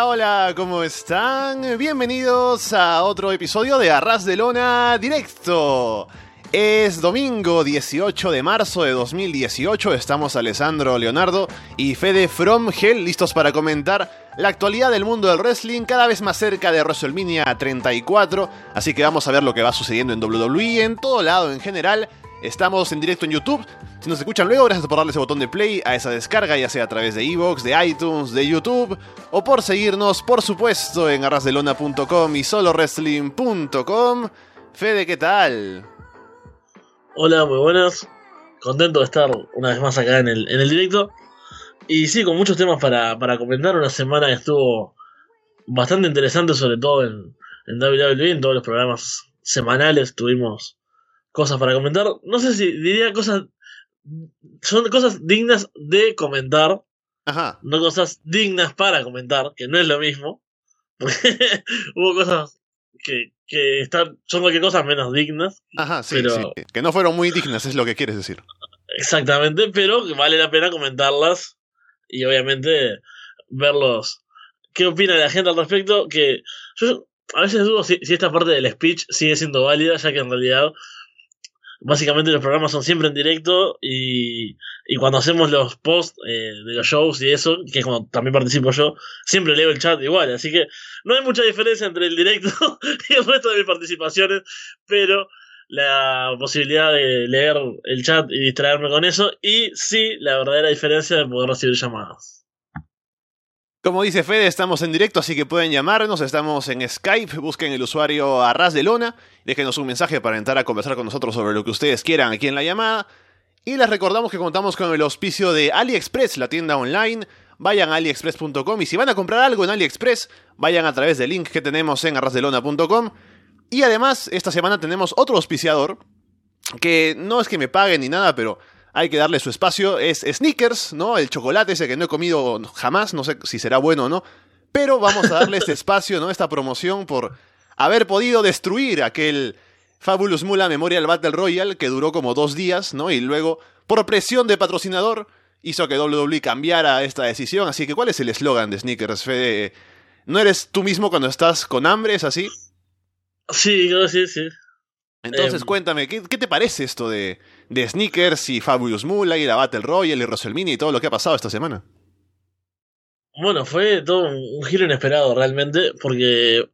Hola, ¿cómo están? Bienvenidos a otro episodio de Arras de Lona Directo. Es domingo 18 de marzo de 2018, estamos Alessandro Leonardo y Fede From Hell listos para comentar la actualidad del mundo del wrestling cada vez más cerca de WrestleMania 34, así que vamos a ver lo que va sucediendo en WWE en todo lado en general. Estamos en directo en YouTube. Si nos escuchan luego, gracias por darle ese botón de play a esa descarga, ya sea a través de Evox, de iTunes, de YouTube, o por seguirnos, por supuesto, en arrasdelona.com y solowrestling.com. Fede, ¿qué tal? Hola, muy buenas. Contento de estar una vez más acá en el, en el directo. Y sí, con muchos temas para, para comentar. Una semana que estuvo bastante interesante, sobre todo en, en WWE, en todos los programas semanales tuvimos cosas para comentar. No sé si diría cosas. Son cosas dignas de comentar. Ajá. No cosas dignas para comentar, que no es lo mismo. hubo cosas que, que están, son cualquier cosa menos dignas. Ajá, sí, pero, sí. Que no fueron muy dignas, es lo que quieres decir. Exactamente, pero que vale la pena comentarlas y obviamente verlos. ¿Qué opina la gente al respecto? Que yo a veces dudo si, si esta parte del speech sigue siendo válida, ya que en realidad básicamente los programas son siempre en directo y, y cuando hacemos los posts eh, de los shows y eso, que es cuando también participo yo, siempre leo el chat igual, así que no hay mucha diferencia entre el directo y el resto de mis participaciones, pero la posibilidad de leer el chat y distraerme con eso y sí la verdadera diferencia de poder recibir llamadas. Como dice Fede, estamos en directo, así que pueden llamarnos. Estamos en Skype. Busquen el usuario Arras de Lona. Déjenos un mensaje para entrar a conversar con nosotros sobre lo que ustedes quieran aquí en la llamada. Y les recordamos que contamos con el auspicio de AliExpress, la tienda online. Vayan a aliexpress.com y si van a comprar algo en AliExpress, vayan a través del link que tenemos en arrasdelona.com. Y además, esta semana tenemos otro auspiciador que no es que me paguen ni nada, pero hay que darle su espacio. Es Snickers, ¿no? El chocolate ese que no he comido jamás, no sé si será bueno o no. Pero vamos a darle este espacio, ¿no? Esta promoción por haber podido destruir aquel Fabulous Mula Memorial Battle Royale que duró como dos días, ¿no? Y luego, por presión de patrocinador, hizo que WWE cambiara esta decisión. Así que, ¿cuál es el eslogan de Snickers, Fede? ¿No eres tú mismo cuando estás con hambre? ¿Es así? Sí, sí, sí. Entonces, Em. cuéntame, ¿qué, qué te parece esto de, de Sneakers y Fabulous Mula y la Battle Royale y WrestleMania y todo lo que ha pasado esta semana? Bueno, fue todo un, giro inesperado realmente, porque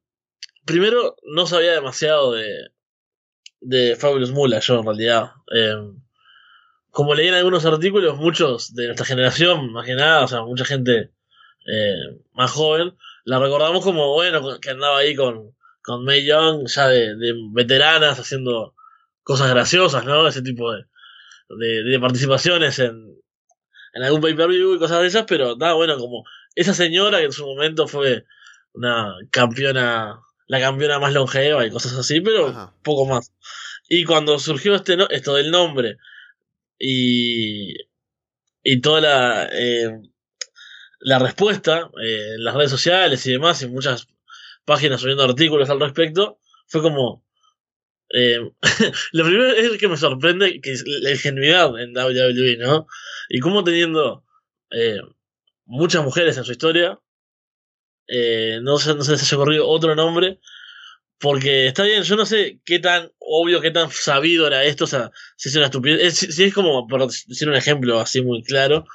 primero no sabía demasiado de, de Fabulous Mula, yo en realidad. Eh, como leí en algunos artículos, muchos de nuestra generación, más que nada, o sea, mucha gente eh, más joven, la recordamos como, bueno, que andaba ahí con, con May Young, ya de, de veteranas, haciendo cosas graciosas, ¿no? Ese tipo de, de, de participaciones en, en algún pay-per-view y cosas de esas, pero nada, bueno, como esa señora que en su momento fue una campeona, la campeona más longeva y cosas así, pero Ajá. poco más. Y cuando surgió este no- esto del nombre y, y toda la, eh, la respuesta eh, en las redes sociales y demás, y muchas páginas subiendo artículos al respecto, fue como... eh, lo primero es que me sorprende que es la ingenuidad en WWE, ¿no? Y cómo teniendo eh, muchas mujeres en su historia, eh, no, se, no se les haya ocurrido otro nombre, porque está bien, yo no sé qué tan obvio, qué tan sabido era esto, o sea, si es una estupidez, es- si, si es como, por decir un ejemplo así muy claro,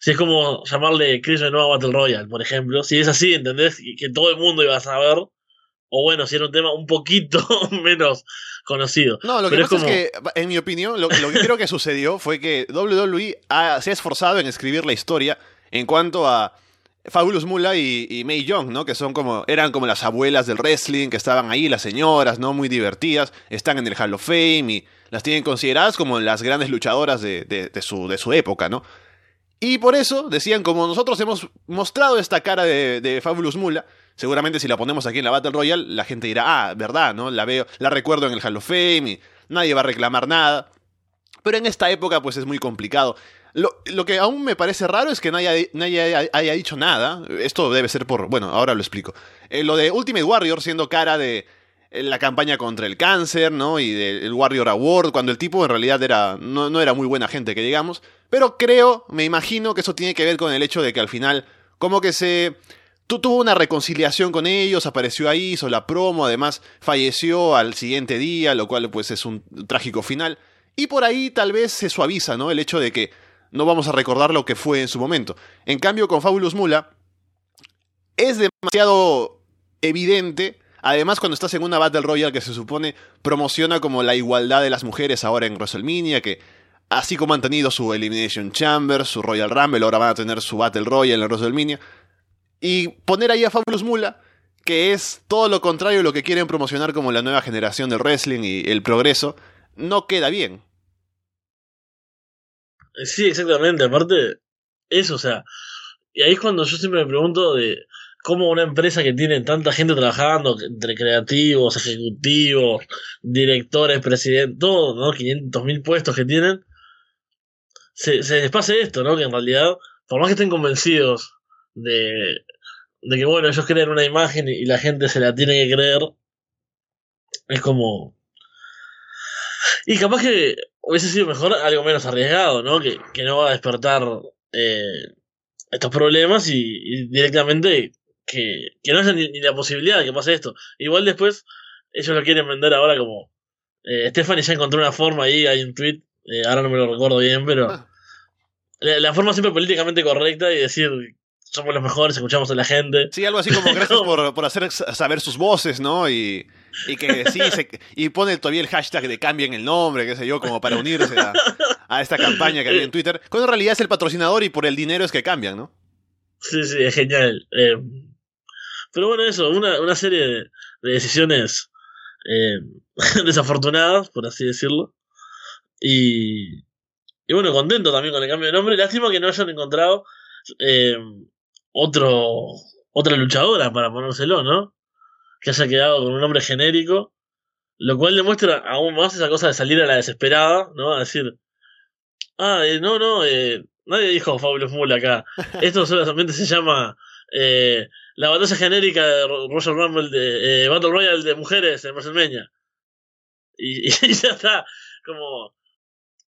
si es como llamarle Chris de nuevo Battle Royale, por ejemplo, si es así, ¿entendés? Que, que todo el mundo iba a saber, o bueno, si era un tema un poquito menos conocido. No, lo que Pero pasa es es, que, en mi opinión, lo, lo que creo que sucedió fue que WWE ha- se ha esforzado en escribir la historia en cuanto a Fabulous Mula y, y May Young, ¿no? Que son como, eran como las abuelas del wrestling, que estaban ahí, las señoras, ¿no? Muy divertidas, están en el Hall of Fame y las tienen consideradas como las grandes luchadoras de, de- de su, de su época, ¿no? Y por eso decían, como nosotros hemos mostrado esta cara de, Fabulous Mula, seguramente si la ponemos aquí en la Battle Royale, la gente dirá, ah, verdad, ¿no? La veo, la recuerdo en el Hall of Fame y nadie va a reclamar nada. Pero en esta época, pues es muy complicado. Lo, lo que aún me parece raro es que nadie, nadie haya, haya dicho nada. Esto debe ser por. Bueno, ahora lo explico. Eh, lo de Ultimate Warrior siendo cara de la campaña contra el cáncer, ¿no? Y del Warrior Award, cuando el tipo en realidad era, no, no era muy buena gente, que digamos. Pero creo, me imagino que eso tiene que ver con el hecho de que al final, como que se tuvo una reconciliación con ellos, apareció ahí, hizo la promo, además falleció al siguiente día, lo cual pues es un trágico final. Y por ahí tal vez se suaviza, ¿no? El hecho de que no vamos a recordar lo que fue en su momento. En cambio, con Fabulous Mula, es demasiado evidente. Además, cuando estás en una Battle Royale que se supone promociona como la igualdad de las mujeres ahora en WrestleMania, que así como han tenido su Elimination Chamber, su Royal Rumble, ahora van a tener su Battle Royale en WrestleMania. Y poner ahí a Fabulous Mula, que es todo lo contrario de lo que quieren promocionar como la nueva generación del wrestling y el progreso, no queda bien. Sí, exactamente. Aparte, eso, o sea, y ahí es cuando yo siempre me pregunto de cómo una empresa que tiene tanta gente trabajando, entre creativos, ejecutivos, directores, presidentes, todo, ¿no? 500 mil puestos que tienen, se, se esto, ¿no? Que en realidad, por más que estén convencidos de, de que, bueno, ellos creen una imagen y la gente se la tiene que creer, es como... Y capaz que hubiese sido mejor algo menos arriesgado, ¿no? Que, que no va a despertar eh, estos problemas y, directamente que, que no haya ni, la posibilidad de que pase esto. Igual después ellos lo quieren vender ahora como... Eh, Stephanie ya encontró una forma ahí, hay un tweet, eh, ahora no me lo recuerdo bien, pero... Ah. La, forma siempre políticamente correcta y decir somos los mejores, escuchamos a la gente. Sí, algo así como gracias por, por hacer saber sus voces, ¿no? Y, y que sí, y pone todavía el hashtag de cambien el nombre, qué sé yo, como para unirse a, esta campaña que hay en Twitter. Cuando en realidad es el patrocinador y por el dinero es que cambian, ¿no? Sí, sí, es genial. Eh, pero bueno, eso, una, una serie de, decisiones eh, desafortunadas, por así decirlo. Y, y bueno, contento también con el cambio de nombre. Lástima que no hayan encontrado eh, otro otra luchadora para ponérselo, ¿no? Que haya quedado con un nombre genérico, lo cual demuestra aún más esa cosa de salir a la desesperada, ¿no? A decir, ah, eh, no, no, eh, nadie dijo Fabulous Mula acá. Esto solamente se llama eh, la batalla genérica de Royal Rumble de Battle Royale de mujeres en WrestleMania. Y, y ya está, como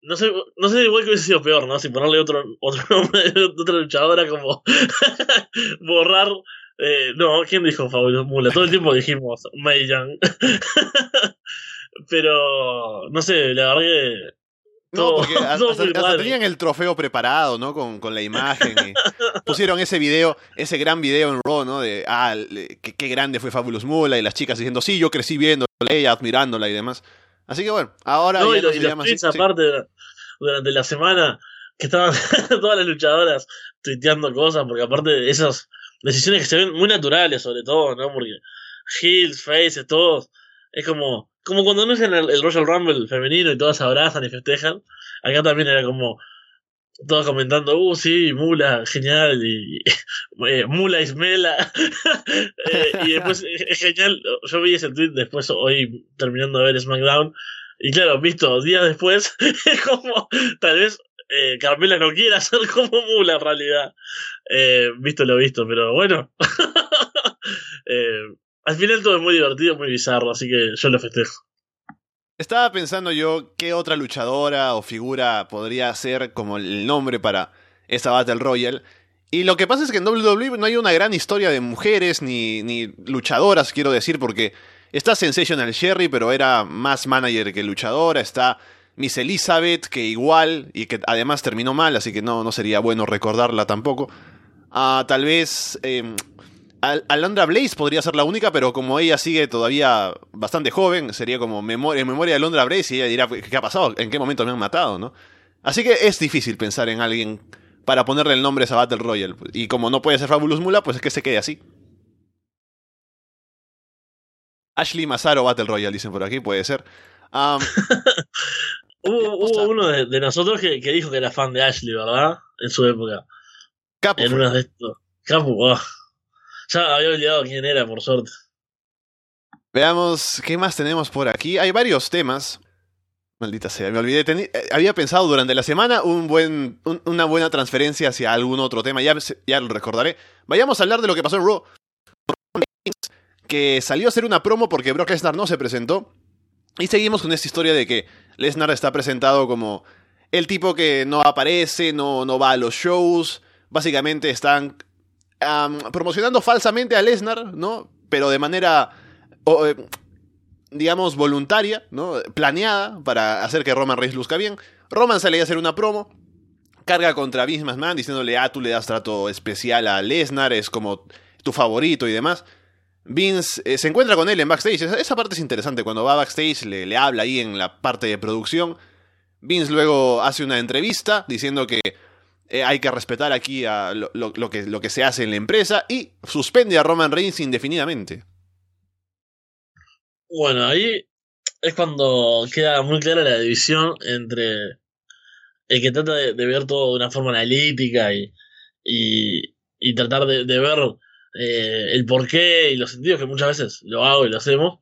no sé, no sé igual que hubiese sido peor, ¿no? Si ponerle otro, otro nombre otra luchadora como borrar. Eh, no, ¿quién dijo Fabio Mula? Todo el tiempo dijimos Mei Young. Pero, no sé, la verdad que. No, porque hasta, tenían el trofeo preparado, ¿no? Con, con la imagen. Y pusieron ese video, ese gran video en Raw, ¿no? De, ah, qué, grande fue Fabulous Mula y las chicas diciendo, sí, yo crecí viendo ella, admirándola y demás. Así que bueno, ahora no, ya y, los, aparte durante la semana que estaban todas las luchadoras tuiteando cosas, porque aparte de esas decisiones que se ven muy naturales, sobre todo, ¿no? Porque heels, faces, todos, es como, como cuando no es el, el Royal Rumble femenino y todas se abrazan y festejan, acá también era como, todos comentando, uh, sí, Mula, genial, y, eh, Mula Ismela. eh, y después, es genial, yo vi ese tweet después, hoy terminando de ver SmackDown, y claro, visto días después, es como, tal vez eh, Carmela no quiera ser como Mula en realidad. Eh, visto lo visto, pero bueno. eh, al final todo es muy divertido, muy bizarro, así que yo lo festejo. Estaba pensando yo qué otra luchadora o figura podría ser como el nombre para esta Battle Royale. Y lo que pasa es que en WWE no hay una gran historia de mujeres ni, ni luchadoras, quiero decir, porque está Sensational Sherry, pero era más manager que luchadora. Está Miss Elizabeth, que igual, y que además terminó mal, así que no, no sería bueno recordarla tampoco. Ah, tal vez em, Alondra Blaze podría ser la única, pero como ella sigue todavía bastante joven, sería como en memoria de Alondra Blaze y ella dirá, ¿qué ha pasado? ¿En qué momento me han matado? ¿no? Así que es difícil pensar en alguien para ponerle el nombre a esa Battle Royale. Y como no puede ser Fabulous Mula, pues es que se quede así. Ashley Mazaro Battle Royale, dicen por aquí, puede ser. hubo, uno de, nosotros que, dijo que era fan de Ashley, ¿verdad? En su época. En de estos. Capo, oh. Ya había olvidado quién era, por suerte. Veamos qué más tenemos por aquí. Hay varios temas. Maldita sea, me olvidé. Eh, había pensado durante la semana un buen, una buena transferencia hacia algún otro tema. Ya, ya lo recordaré. Vayamos a hablar de lo que pasó en Raw. Que salió a hacer una promo porque Brock Lesnar no se presentó. Y seguimos con esta historia de que Lesnar está presentado como el tipo que no aparece, no, no va a los shows. Básicamente están promocionando falsamente a Lesnar, ¿no? Pero de manera, eh, digamos, voluntaria, ¿no? Planeada para hacer que Roman Reigns luzca bien. Roman sale a hacer una promo, carga contra Vince McMahon diciéndole, ah, tú le das trato especial a Lesnar, es como tu favorito y demás. Vince eh, se encuentra con él en backstage. Esa, parte es interesante. Cuando va backstage, le, le, habla ahí en la parte de producción. Vince luego hace una entrevista diciendo que eh, hay que respetar aquí a lo, que, lo que se hace en la empresa y suspende a Roman Reigns indefinidamente. Bueno, ahí es cuando queda muy clara la división entre el que trata de, ver todo de una forma analítica y, y, tratar de, ver eh, el porqué y los sentidos, que muchas veces lo hago y lo hacemos,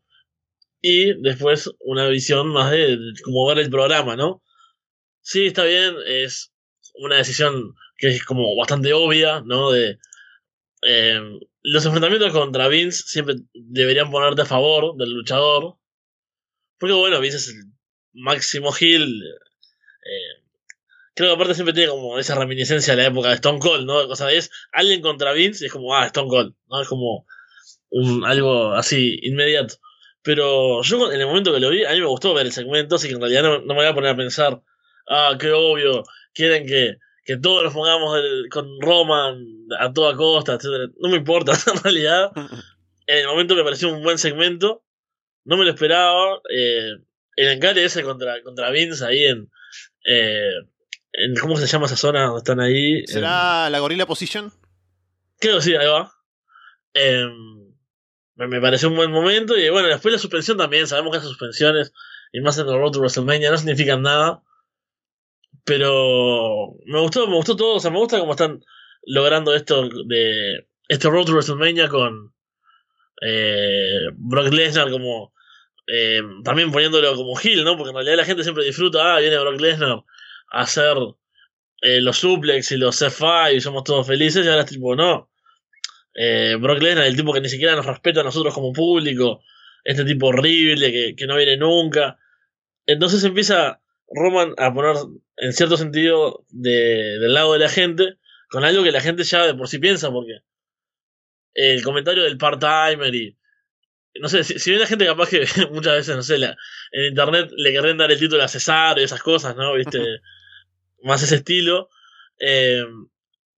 y después una visión más de, de cómo ver el programa, ¿no? Sí, está bien, es una decisión que es como bastante obvia, ¿no? De eh, los enfrentamientos contra Vince siempre deberían ponerte a favor del luchador. Porque bueno, Vince es el máximo heel. Eh, creo que aparte siempre tiene como esa reminiscencia de la época de Stone Cold, ¿no? O sea, es alguien contra Vince y es como, ah, Stone Cold, ¿no? Es como algo así inmediato. Pero yo en el momento que lo vi, a mí me gustó ver el segmento, así que en realidad no me voy a poner a pensar, ah, qué obvio, quieren que, que todos nos pongamos con Roman a toda costa, etcétera. No me importa, en realidad. En el momento me pareció un buen segmento. No me lo esperaba. Eh, el encare ese contra, contra Vince ahí en, eh, en. ¿Cómo se llama esa zona donde están ahí? ¿Será la Gorilla Position? Creo que sí, ahí va. Em, me, pareció un buen momento. Y bueno, después la suspensión también. Sabemos que esas suspensiones, y más en el Road to WrestleMania, no significan nada. Pero me gustó, me gustó todo. O sea, me gusta cómo están logrando esto de este Road to WrestleMania con eh, Brock Lesnar como eh, también poniéndolo como heel, ¿no? Porque en realidad la gente siempre disfruta, ah, viene Brock Lesnar a hacer eh, los suplex y los F5 y somos todos felices y ahora es tipo, no. Brock Lesnar, el tipo que ni siquiera nos respeta a nosotros como público, este tipo horrible que, que no viene nunca. Entonces empieza Roman a poner, en cierto sentido, de, del lado de la gente, con algo que la gente ya de por sí piensa, porque el comentario del part-timer y. No sé, si, si hay gente capaz que muchas veces, no sé, la, en internet le querrían dar el título a César y esas cosas, ¿no? ¿Viste? Más ese estilo. Eh,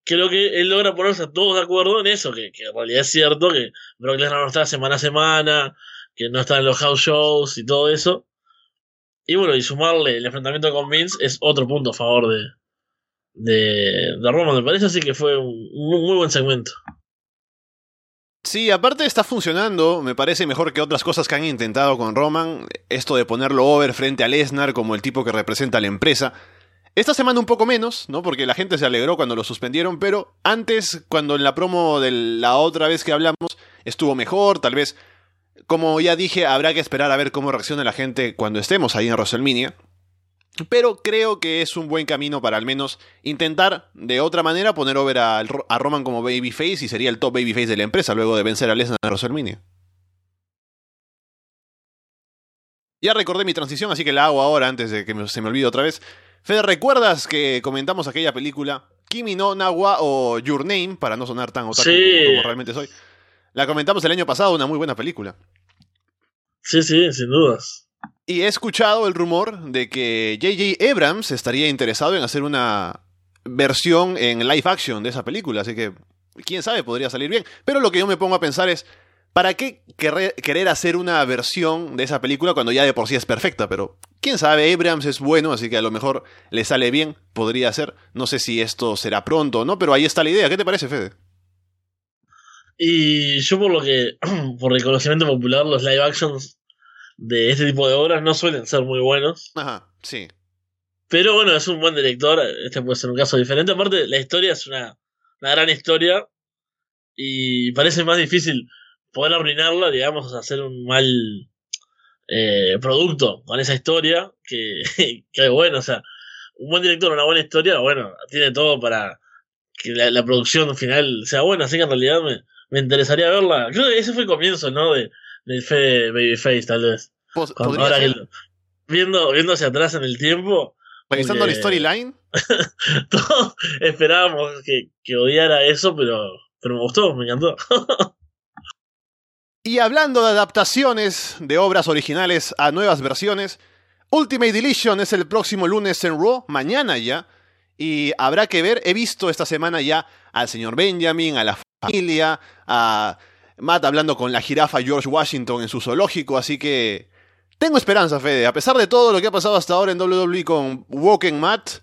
creo que él logra ponerse a todos de acuerdo en eso, que, que en realidad es cierto que Brock Lesnar no está semana a semana, que no está en los house shows y todo eso. Y bueno, y sumarle el enfrentamiento con Vince es otro punto a favor de, de, de Roman, me parece, así que fue un, muy buen segmento. Sí, aparte está funcionando, me parece mejor que otras cosas que han intentado con Roman, esto de ponerlo over frente a Lesnar como el tipo que representa a la empresa. Esta semana un poco menos, ¿no? Porque la gente se alegró cuando lo suspendieron, pero antes, cuando en la promo de la otra vez que hablamos, estuvo mejor, tal vez como ya dije, habrá que esperar a ver cómo reacciona la gente cuando estemos ahí en WrestleMania. Pero creo que es un buen camino para al menos intentar de otra manera poner over a, Roman como babyface y sería el top babyface de la empresa luego de vencer a Lesnar en WrestleMania. Ya recordé mi transición, así que la hago ahora antes de que se me olvide otra vez. Fede, ¿recuerdas que comentamos aquella película Kimi no Nawa o Your Name, para no sonar tan otaku como realmente soy? La comentamos el año pasado, una muy buena película. Sí, sí, sin dudas. Y he escuchado el rumor de que J.J. Abrams estaría interesado en hacer una versión en live action de esa película, así que quién sabe, podría salir bien. Pero lo que yo me pongo a pensar es, ¿para qué querer hacer una versión de esa película cuando ya de por sí es perfecta? Pero quién sabe, Abrams es bueno, así que a lo mejor le sale bien, podría ser. No sé si esto será pronto o no, pero ahí está la idea. ¿Qué te parece, Fede? Y yo por lo que, por reconocimiento popular, los live actions de este tipo de obras no suelen ser muy buenos. Ajá, sí. Pero bueno, es un buen director, este puede ser un caso diferente. Aparte, la historia es una, una gran historia y parece más difícil poder arruinarla, digamos, hacer un mal eh, producto con esa historia que, que bueno, o sea, un buen director, una buena historia, bueno, tiene todo para que la, la producción final sea buena, así que en realidad me, me interesaría verla. Creo que ese fue el comienzo, ¿no? De, del fe Babyface, tal vez. ahora viendo, viendo hacia atrás en el tiempo. Pensando la storyline. todos esperábamos que, que, odiara eso, pero pero me gustó, me encantó. y hablando de adaptaciones de obras originales a nuevas versiones, Ultimate Deletion es el próximo lunes en Raw, mañana ya, y habrá que ver, he visto esta semana ya al señor Benjamin, a la familia, a Matt hablando con la jirafa George Washington en su zoológico, así que tengo esperanza, Fede. A pesar de todo lo que ha pasado hasta ahora en WWE con Walking Matt,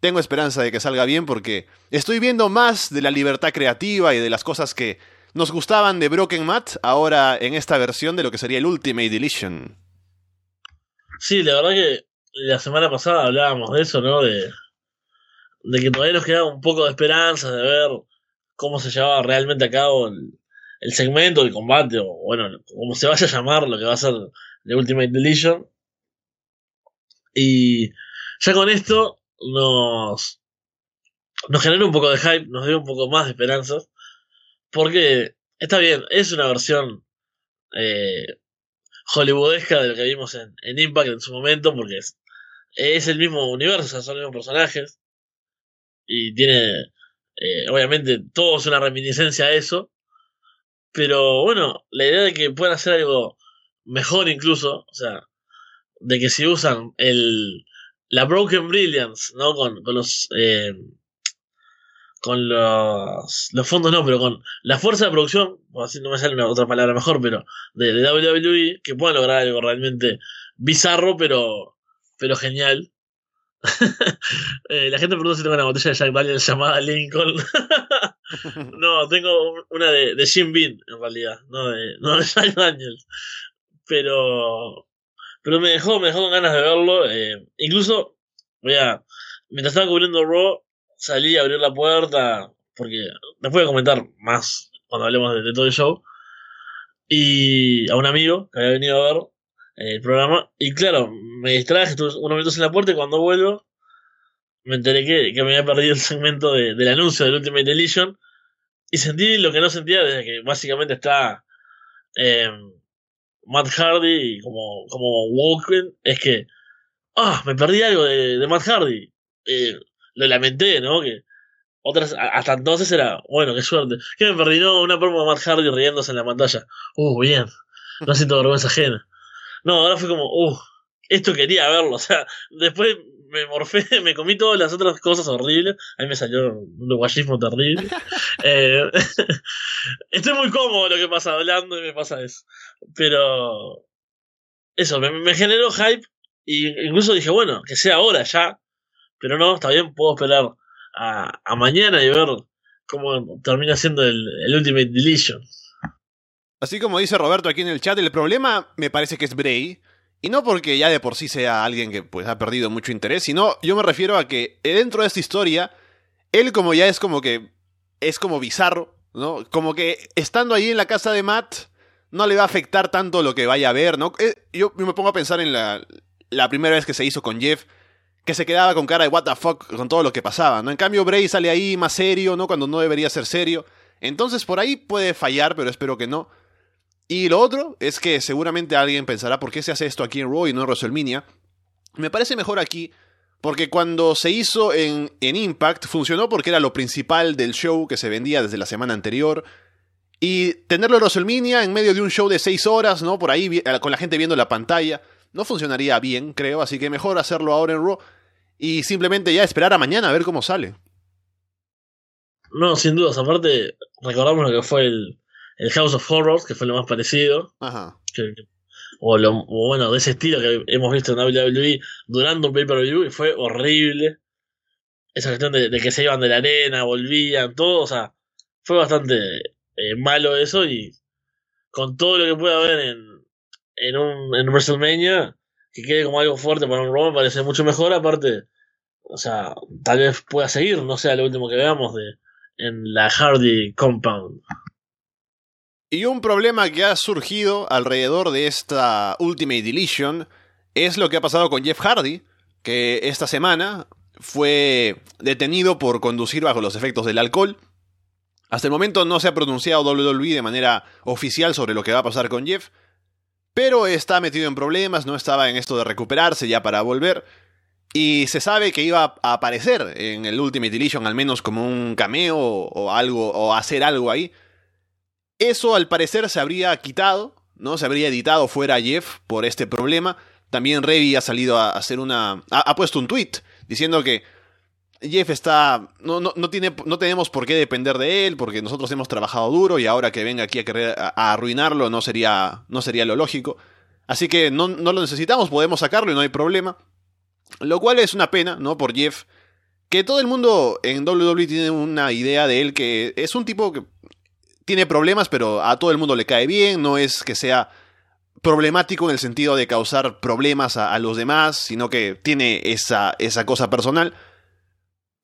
tengo esperanza de que salga bien porque estoy viendo más de la libertad creativa y de las cosas que nos gustaban de Broken Matt ahora en esta versión de lo que sería el Ultimate Deletion. Sí, la verdad que la semana pasada hablábamos de eso, ¿no? De, de que todavía nos quedaba un poco de esperanza de ver cómo se llevaba realmente a cabo el, segmento, el combate, o bueno, como se vaya a llamar lo que va a ser The Ultimate Deletion. Y ya con esto nos, nos genera un poco de hype, nos dio un poco más de esperanzas. Porque está bien, es una versión eh, hollywoodesca de lo que vimos en, Impact en su momento, porque es, es el mismo universo, son los mismos personajes. Y tiene, eh, obviamente, todo es una reminiscencia a eso. Pero bueno, la idea de que puedan hacer algo mejor incluso, o sea, de que si usan el la Broken Brilliance, ¿no? Con, con los eh, con los, los fondos no, pero con la fuerza de producción, o así no me sale una otra palabra mejor, pero de, de WWE, que puedan lograr algo realmente bizarro, pero, pero genial. eh, la gente pregunta si tengo una botella de Jack Daniels llamada Lincoln. no, tengo una de, de Jim Bean, en realidad, no de, no de Jack Daniels. Pero, pero me dejó, me dejó con ganas de verlo. Eh, incluso, voy a, mientras estaba cubriendo Raw, salí a abrir la puerta, porque después a comentar más cuando hablemos de, de todo el show. Y a un amigo que había venido a ver el programa. Y claro, me distraje, estuve unos minutos en la puerta y cuando vuelvo me enteré que, que me había perdido el segmento de, del anuncio del Ultimate Deletion. Y sentí lo que no sentía desde que básicamente está eh, Matt Hardy como, como Walken. Es que, ah, me perdí algo de, de Matt Hardy. Eh, lo lamenté, ¿no? Que otras, hasta entonces era, bueno, qué suerte. Que me perdí, no, una promo de Matt Hardy riéndose en la pantalla. Uh, bien. No siento vergüenza ajena. No, ahora fue como, uh, esto quería verlo. O sea, después me morfé, me comí todas las otras cosas horribles. A mí me salió un guayismo terrible. eh, estoy muy cómodo lo que pasa hablando y me pasa eso. Pero eso, me, me generó hype. Y incluso dije, bueno, que sea ahora ya. Pero no, está bien, puedo esperar a, a mañana y ver cómo termina siendo el, el Ultimate Deletion. Así como dice Roberto aquí en el chat, el problema me parece que es Bray. Y no porque ya de por sí sea alguien que pues ha perdido mucho interés, sino yo me refiero a que dentro de esta historia, él como ya es como que es como bizarro, ¿no? Como que estando ahí en la casa de Matt no le va a afectar tanto lo que vaya a ver, ¿no? Yo me pongo a pensar en la, la primera vez que se hizo con Jeff, que se quedaba con cara de what the fuck con todo lo que pasaba, ¿no? En cambio Bray sale ahí más serio, ¿no? Cuando no debería ser serio. Entonces por ahí puede fallar, pero espero que no. Y lo otro es que seguramente alguien pensará por qué se hace esto aquí en Raw y no en WrestleMania. Me parece mejor aquí porque cuando se hizo en, en, Impact funcionó porque era lo principal del show que se vendía desde la semana anterior. Y tenerlo en WrestleMania en medio de un show de 6 horas, ¿no? Por ahí con la gente viendo la pantalla, no funcionaría bien, creo. Así que mejor hacerlo ahora en Raw y simplemente ya esperar a mañana a ver cómo sale. No, sin dudas. Aparte, recordamos lo que fue el, el House of Horrors, que fue lo más parecido. Ajá. Que, o, lo, o bueno, de ese estilo que hemos visto en WWE durante un pay-per-view y fue horrible. Esa cuestión de, de, que se iban de la arena, volvían, todo, o sea, fue bastante eh, malo eso y con todo lo que pueda haber en, en un en WrestleMania, que quede como algo fuerte para un Raw me parece mucho mejor, aparte, o sea, tal vez pueda seguir, no sea lo último que veamos de en la Hardy Compound. Y un problema que ha surgido alrededor de esta Ultimate Deletion es lo que ha pasado con Jeff Hardy, que esta semana fue detenido por conducir bajo los efectos del alcohol. Hasta el momento no se ha pronunciado WWE de manera oficial sobre lo que va a pasar con Jeff, pero está metido en problemas, no estaba en esto de recuperarse ya para volver. Y se sabe que iba a aparecer en el Ultimate Edition, al menos como un cameo o algo, o hacer algo ahí. Eso al parecer se habría quitado, ¿no? Se habría editado fuera Jeff por este problema. También Revi ha salido a hacer una. ha, puesto un tweet diciendo que Jeff está. No, no, tiene, no tenemos por qué depender de él, porque nosotros hemos trabajado duro y ahora que venga aquí a querer arruinarlo no sería, no sería lo lógico. Así que no, no lo necesitamos, podemos sacarlo y no hay problema. Lo cual es una pena, ¿no? Por Jeff. Que todo el mundo en WWE tiene una idea de él que es un tipo que tiene problemas, pero a todo el mundo le cae bien, no es que sea problemático en el sentido de causar problemas a, los demás, sino que tiene esa, esa cosa personal.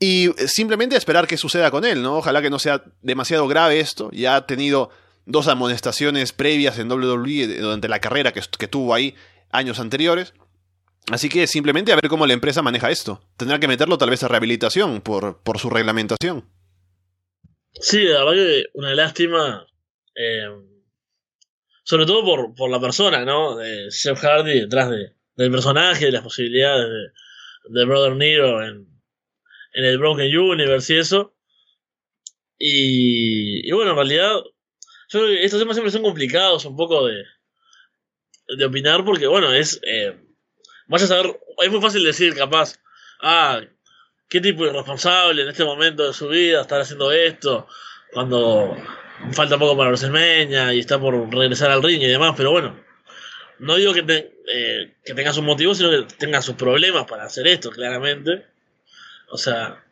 Y simplemente esperar que suceda con él, ¿no? Ojalá que no sea demasiado grave esto. Ya ha tenido dos amonestaciones previas en WWE durante la carrera que, que tuvo ahí años anteriores. Así que simplemente a ver cómo la empresa maneja esto. Tendrá que meterlo tal vez a rehabilitación por, por su reglamentación. Sí, la verdad que una lástima. Eh, sobre todo por, por la persona, ¿no? De Jeff Hardy detrás de, del personaje, de las posibilidades de, Brother Nero en, en el Broken Universe y eso. Y, y bueno, en realidad, yo estos temas siempre son complicados un poco de, de opinar porque, bueno, es. Eh, vaya a saber, es muy fácil decir, capaz, ah, qué tipo de irresponsable en este momento de su vida estar haciendo esto, cuando falta poco para WrestleMania y está por regresar al ring y demás, pero bueno, no digo que, eh, que tenga sus motivos, sino que tenga sus problemas para hacer esto, claramente. O sea,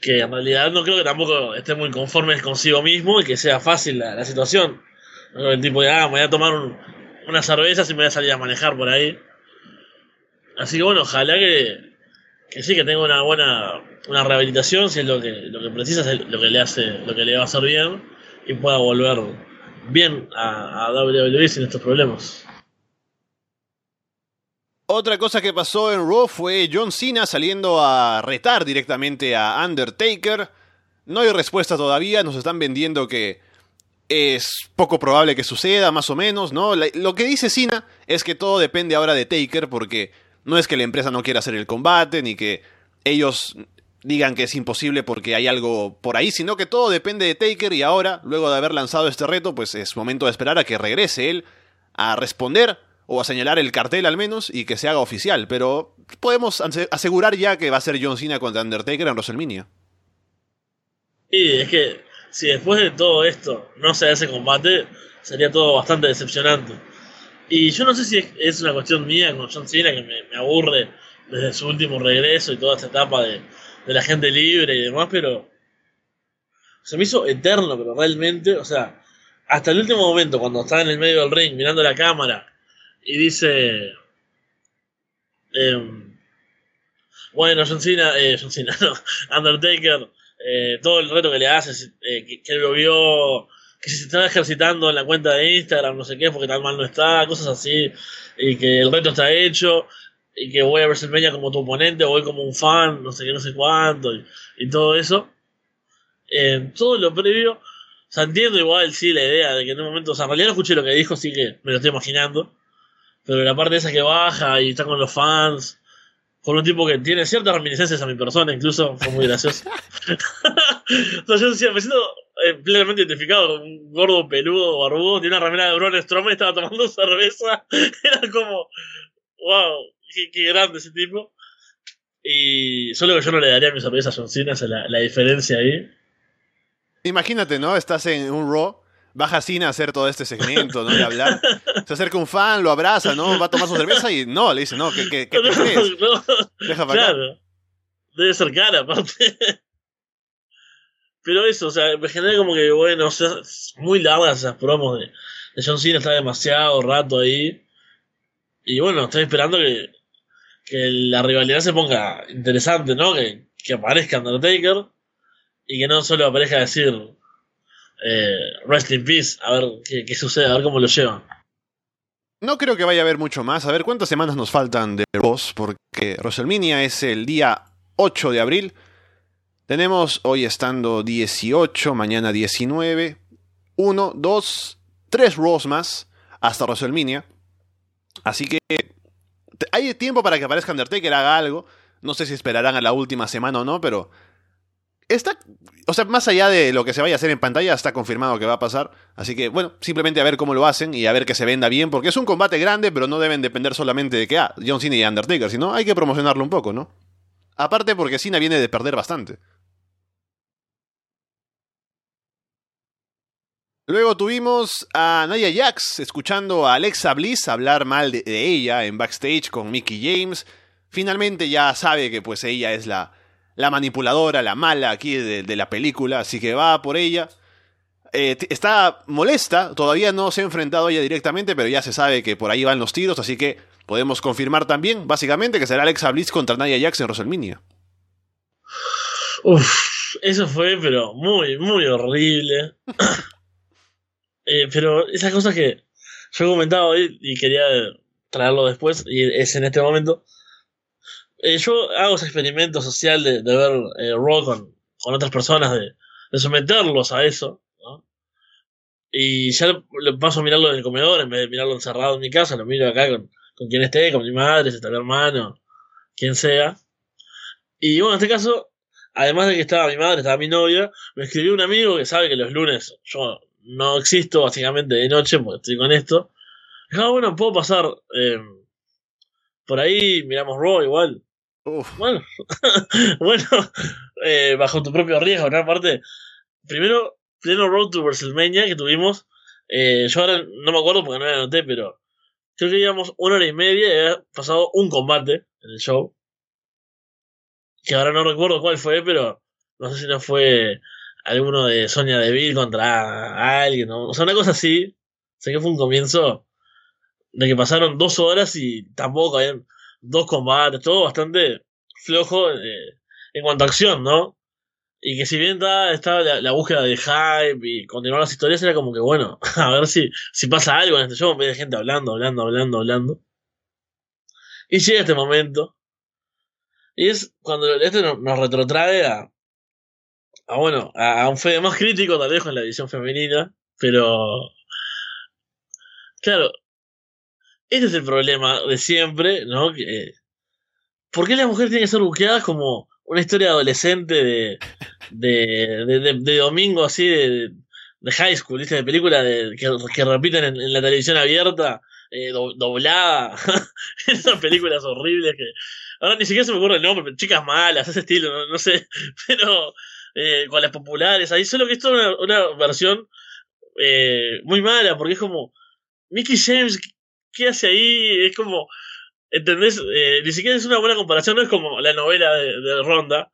que en realidad no creo que tampoco esté muy conforme consigo mismo y que sea fácil la, situación. El tipo de, ah, me voy a tomar unas cervezas y me voy a salir a manejar por ahí. Así que bueno, ojalá que, que sí, que tenga una buena una rehabilitación, si es lo que, lo que precisa, es lo que le hace, lo que le va a hacer bien y pueda volver bien a, a WWE sin estos problemas. Otra cosa que pasó en Raw fue John Cena saliendo a retar directamente a Undertaker. No hay respuesta todavía, nos están vendiendo que es poco probable que suceda, más o menos, ¿no? Lo que dice Cena es que todo depende ahora de Taker porque no es que la empresa no quiera hacer el combate, ni que ellos digan que es imposible porque hay algo por ahí, sino que todo depende de Taker y ahora, luego de haber lanzado este reto, pues es momento de esperar a que regrese él a responder o a señalar el cartel al menos y que se haga oficial, pero podemos asegurar ya que va a ser John Cena contra Undertaker en WrestleMania. Y es que si después de todo esto no se hace combate, sería todo bastante decepcionante. Y yo no sé si es, una cuestión mía con John Cena que me, aburre desde su último regreso y toda esta etapa de, la gente libre y demás, pero se me hizo eterno, pero realmente, o sea, hasta el último momento, cuando estaba en el medio del ring mirando la cámara y dice, em, bueno, John Cena, eh, John Cena, no, Undertaker, eh, todo el reto que le hace, eh, que, que, lo vio que se está ejercitando en la cuenta de Instagram, no sé qué, porque tan mal no está, cosas así, y que el reto está hecho, y que voy a WrestleMania como tu oponente, voy como un fan, no sé qué, no sé cuánto, y, todo eso. Eh, todo lo previo, o igual, sí, la idea de que en un momento, o sea, en realidad no escuché lo que dijo, sí que me lo estoy imaginando, pero la parte esa que baja y está con los fans, con un tipo que tiene ciertas reminiscencias a mi persona, incluso, fue muy gracioso. o sea, yo me siento eh, plenamente identificado con un gordo peludo, barbudo, tiene una remera de Braun Strowman, estaba tomando cerveza. Era como, wow, qué, grande ese tipo. Y solo que yo no le daría mi cerveza a John Cena, es la, diferencia ahí. Imagínate, ¿no? Estás en un Raw, baja Cena a hacer todo este segmento, ¿no? De hablar. Se acerca un fan, lo abraza, ¿no? Va a tomar su cerveza y no, le dice, no, ¿qué, qué, qué crees? Deja para claro. Debe ser cara, aparte. Pero eso, o sea, me genera como que, bueno, o sea, muy largas esas promos de, de John Cena, está demasiado rato ahí. Y bueno, estoy esperando que, que la rivalidad se ponga interesante, ¿no? Que, que aparezca Undertaker y que no solo aparezca a decir eh, Rest in Peace, a ver qué, sucede, a ver cómo lo llevan. No creo que vaya a haber mucho más. A ver cuántas semanas nos faltan de Ross, porque WrestleMania es el día 8 de abril. Tenemos hoy estando 18, mañana 19, 1, 2, 3 Raws más hasta WrestleMania. Así que hay tiempo para que aparezca Undertaker, haga algo. No sé si esperarán a la última semana o no, pero Está, o sea, más allá de lo que se vaya a hacer en pantalla, está confirmado que va a pasar. Así que, bueno, simplemente a ver cómo lo hacen y a ver que se venda bien, porque es un combate grande, pero no deben depender solamente de que, ah, John Cena y Undertaker, sino hay que promocionarlo un poco, ¿no? Aparte porque Cena viene de perder bastante. Luego tuvimos a Naya Jax escuchando a Alexa Bliss hablar mal de, de ella en backstage con Mickey James. Finalmente ya sabe que pues ella es la, la manipuladora, la mala aquí de, la película, así que va por ella. Eh, está molesta, todavía no se ha enfrentado a ella directamente, pero ya se sabe que por ahí van los tiros, así que podemos confirmar también, básicamente, que será Alexa Bliss contra Nia Jax en WrestleMania. Eso fue, pero muy, muy horrible. Eh, pero esas cosas que yo he comentado hoy y quería traerlo después, y es en este momento. Eh, yo hago ese experimento social de, ver eh, Raw con, otras personas, de, someterlos a eso. Y ya le, paso a mirarlo en el comedor en vez de mirarlo encerrado en mi casa, lo miro acá con, con quien esté, con mi madre, si está mi hermano, quien sea. Y bueno, en este caso, además de que estaba mi madre, estaba mi novia, me escribió un amigo que sabe que los lunes yo no existo básicamente de noche porque estoy con esto. Dijo, ah, bueno, puedo pasar eh, por ahí, miramos Raw igual. Bueno, bueno eh, bajo tu propio riesgo, ¿no? Aparte, primero, pleno Road to WrestleMania que tuvimos. Eh, yo ahora no me acuerdo porque no me anoté, pero creo que íbamos una hora y media y había pasado un combate en el show. Que ahora no recuerdo cuál fue, pero no sé si no fue alguno de Sonia Deville contra alguien, o sea, una cosa así. Sé que fue un comienzo de que pasaron dos horas y tampoco habían dos combates, todo bastante flojo eh, en cuanto a acción, ¿no? Y que si bien estaba la, búsqueda de hype y continuar las historias, era como que bueno, a ver si, si pasa algo en este show, en gente hablando, hablando, hablando, hablando. Y llega este momento. Y es cuando este nos retrotrae a, a bueno, a, un Fede más crítico tal vez con la edición femenina, pero claro, este es el problema de siempre, ¿no? Que, ¿Por qué las mujeres tienen que ser buqueadas como una historia adolescente de, de, de, domingo así de, de high school, ¿viste? De película de, que, repiten en, la televisión abierta, eh, doblada. Esas películas horribles que. Ahora ni siquiera se me ocurre el nombre, chicas malas, ese estilo, no, sé. Pero eh, con las populares, ahí solo que esto es una, versión eh, muy mala, porque es como. Mickey James ¿qué hace ahí? Es como, ¿entendés? Eh, ni siquiera es una buena comparación, no es como la novela de, Ronda,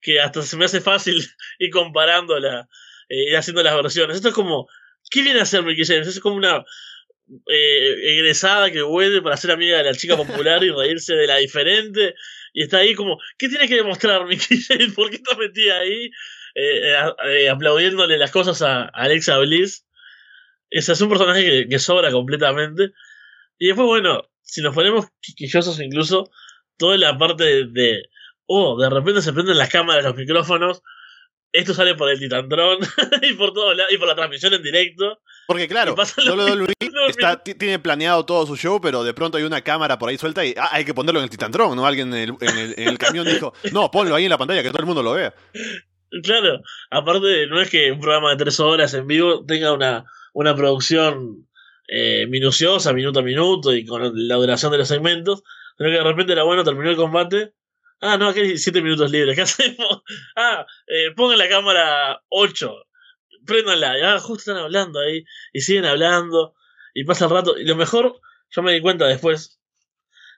que hasta se me hace fácil ir comparándola eh, y haciendo las versiones. Esto es como, ¿qué viene a hacer Mickey James? Es como una eh, egresada que vuelve para ser amiga de la chica popular y reírse de la diferente. Y está ahí como, ¿qué tiene que demostrar Mickey James? ¿Por qué está metida ahí aplaudiéndole las cosas a, Alexa Bliss? Ese es un personaje que sobra completamente. Y después, bueno, si nos ponemos quisquillosos incluso, toda la parte de, oh, de repente se prenden las cámaras, los micrófonos, esto sale por el Titantron y por todo y por la transmisión en directo. Porque claro, WWE está, tiene planeado todo su show, pero de pronto hay una cámara por ahí suelta y ah, hay que ponerlo en el Titantron, ¿no? Alguien en el, en el camión dijo, no, ponlo ahí en la pantalla que todo el mundo lo vea. Claro, aparte no es que un programa de tres horas en vivo tenga una, una producción eh, minuciosa, minuto a minuto y con la duración de los segmentos, pero que de repente era bueno, terminó el combate. Ah, no, aquí hay 7 minutos libres, ¿qué hacemos? Ah, eh, pongan la cámara 8, préndanla, ya justo están hablando ahí, y siguen hablando, y pasa el rato, y lo mejor, yo me di cuenta después,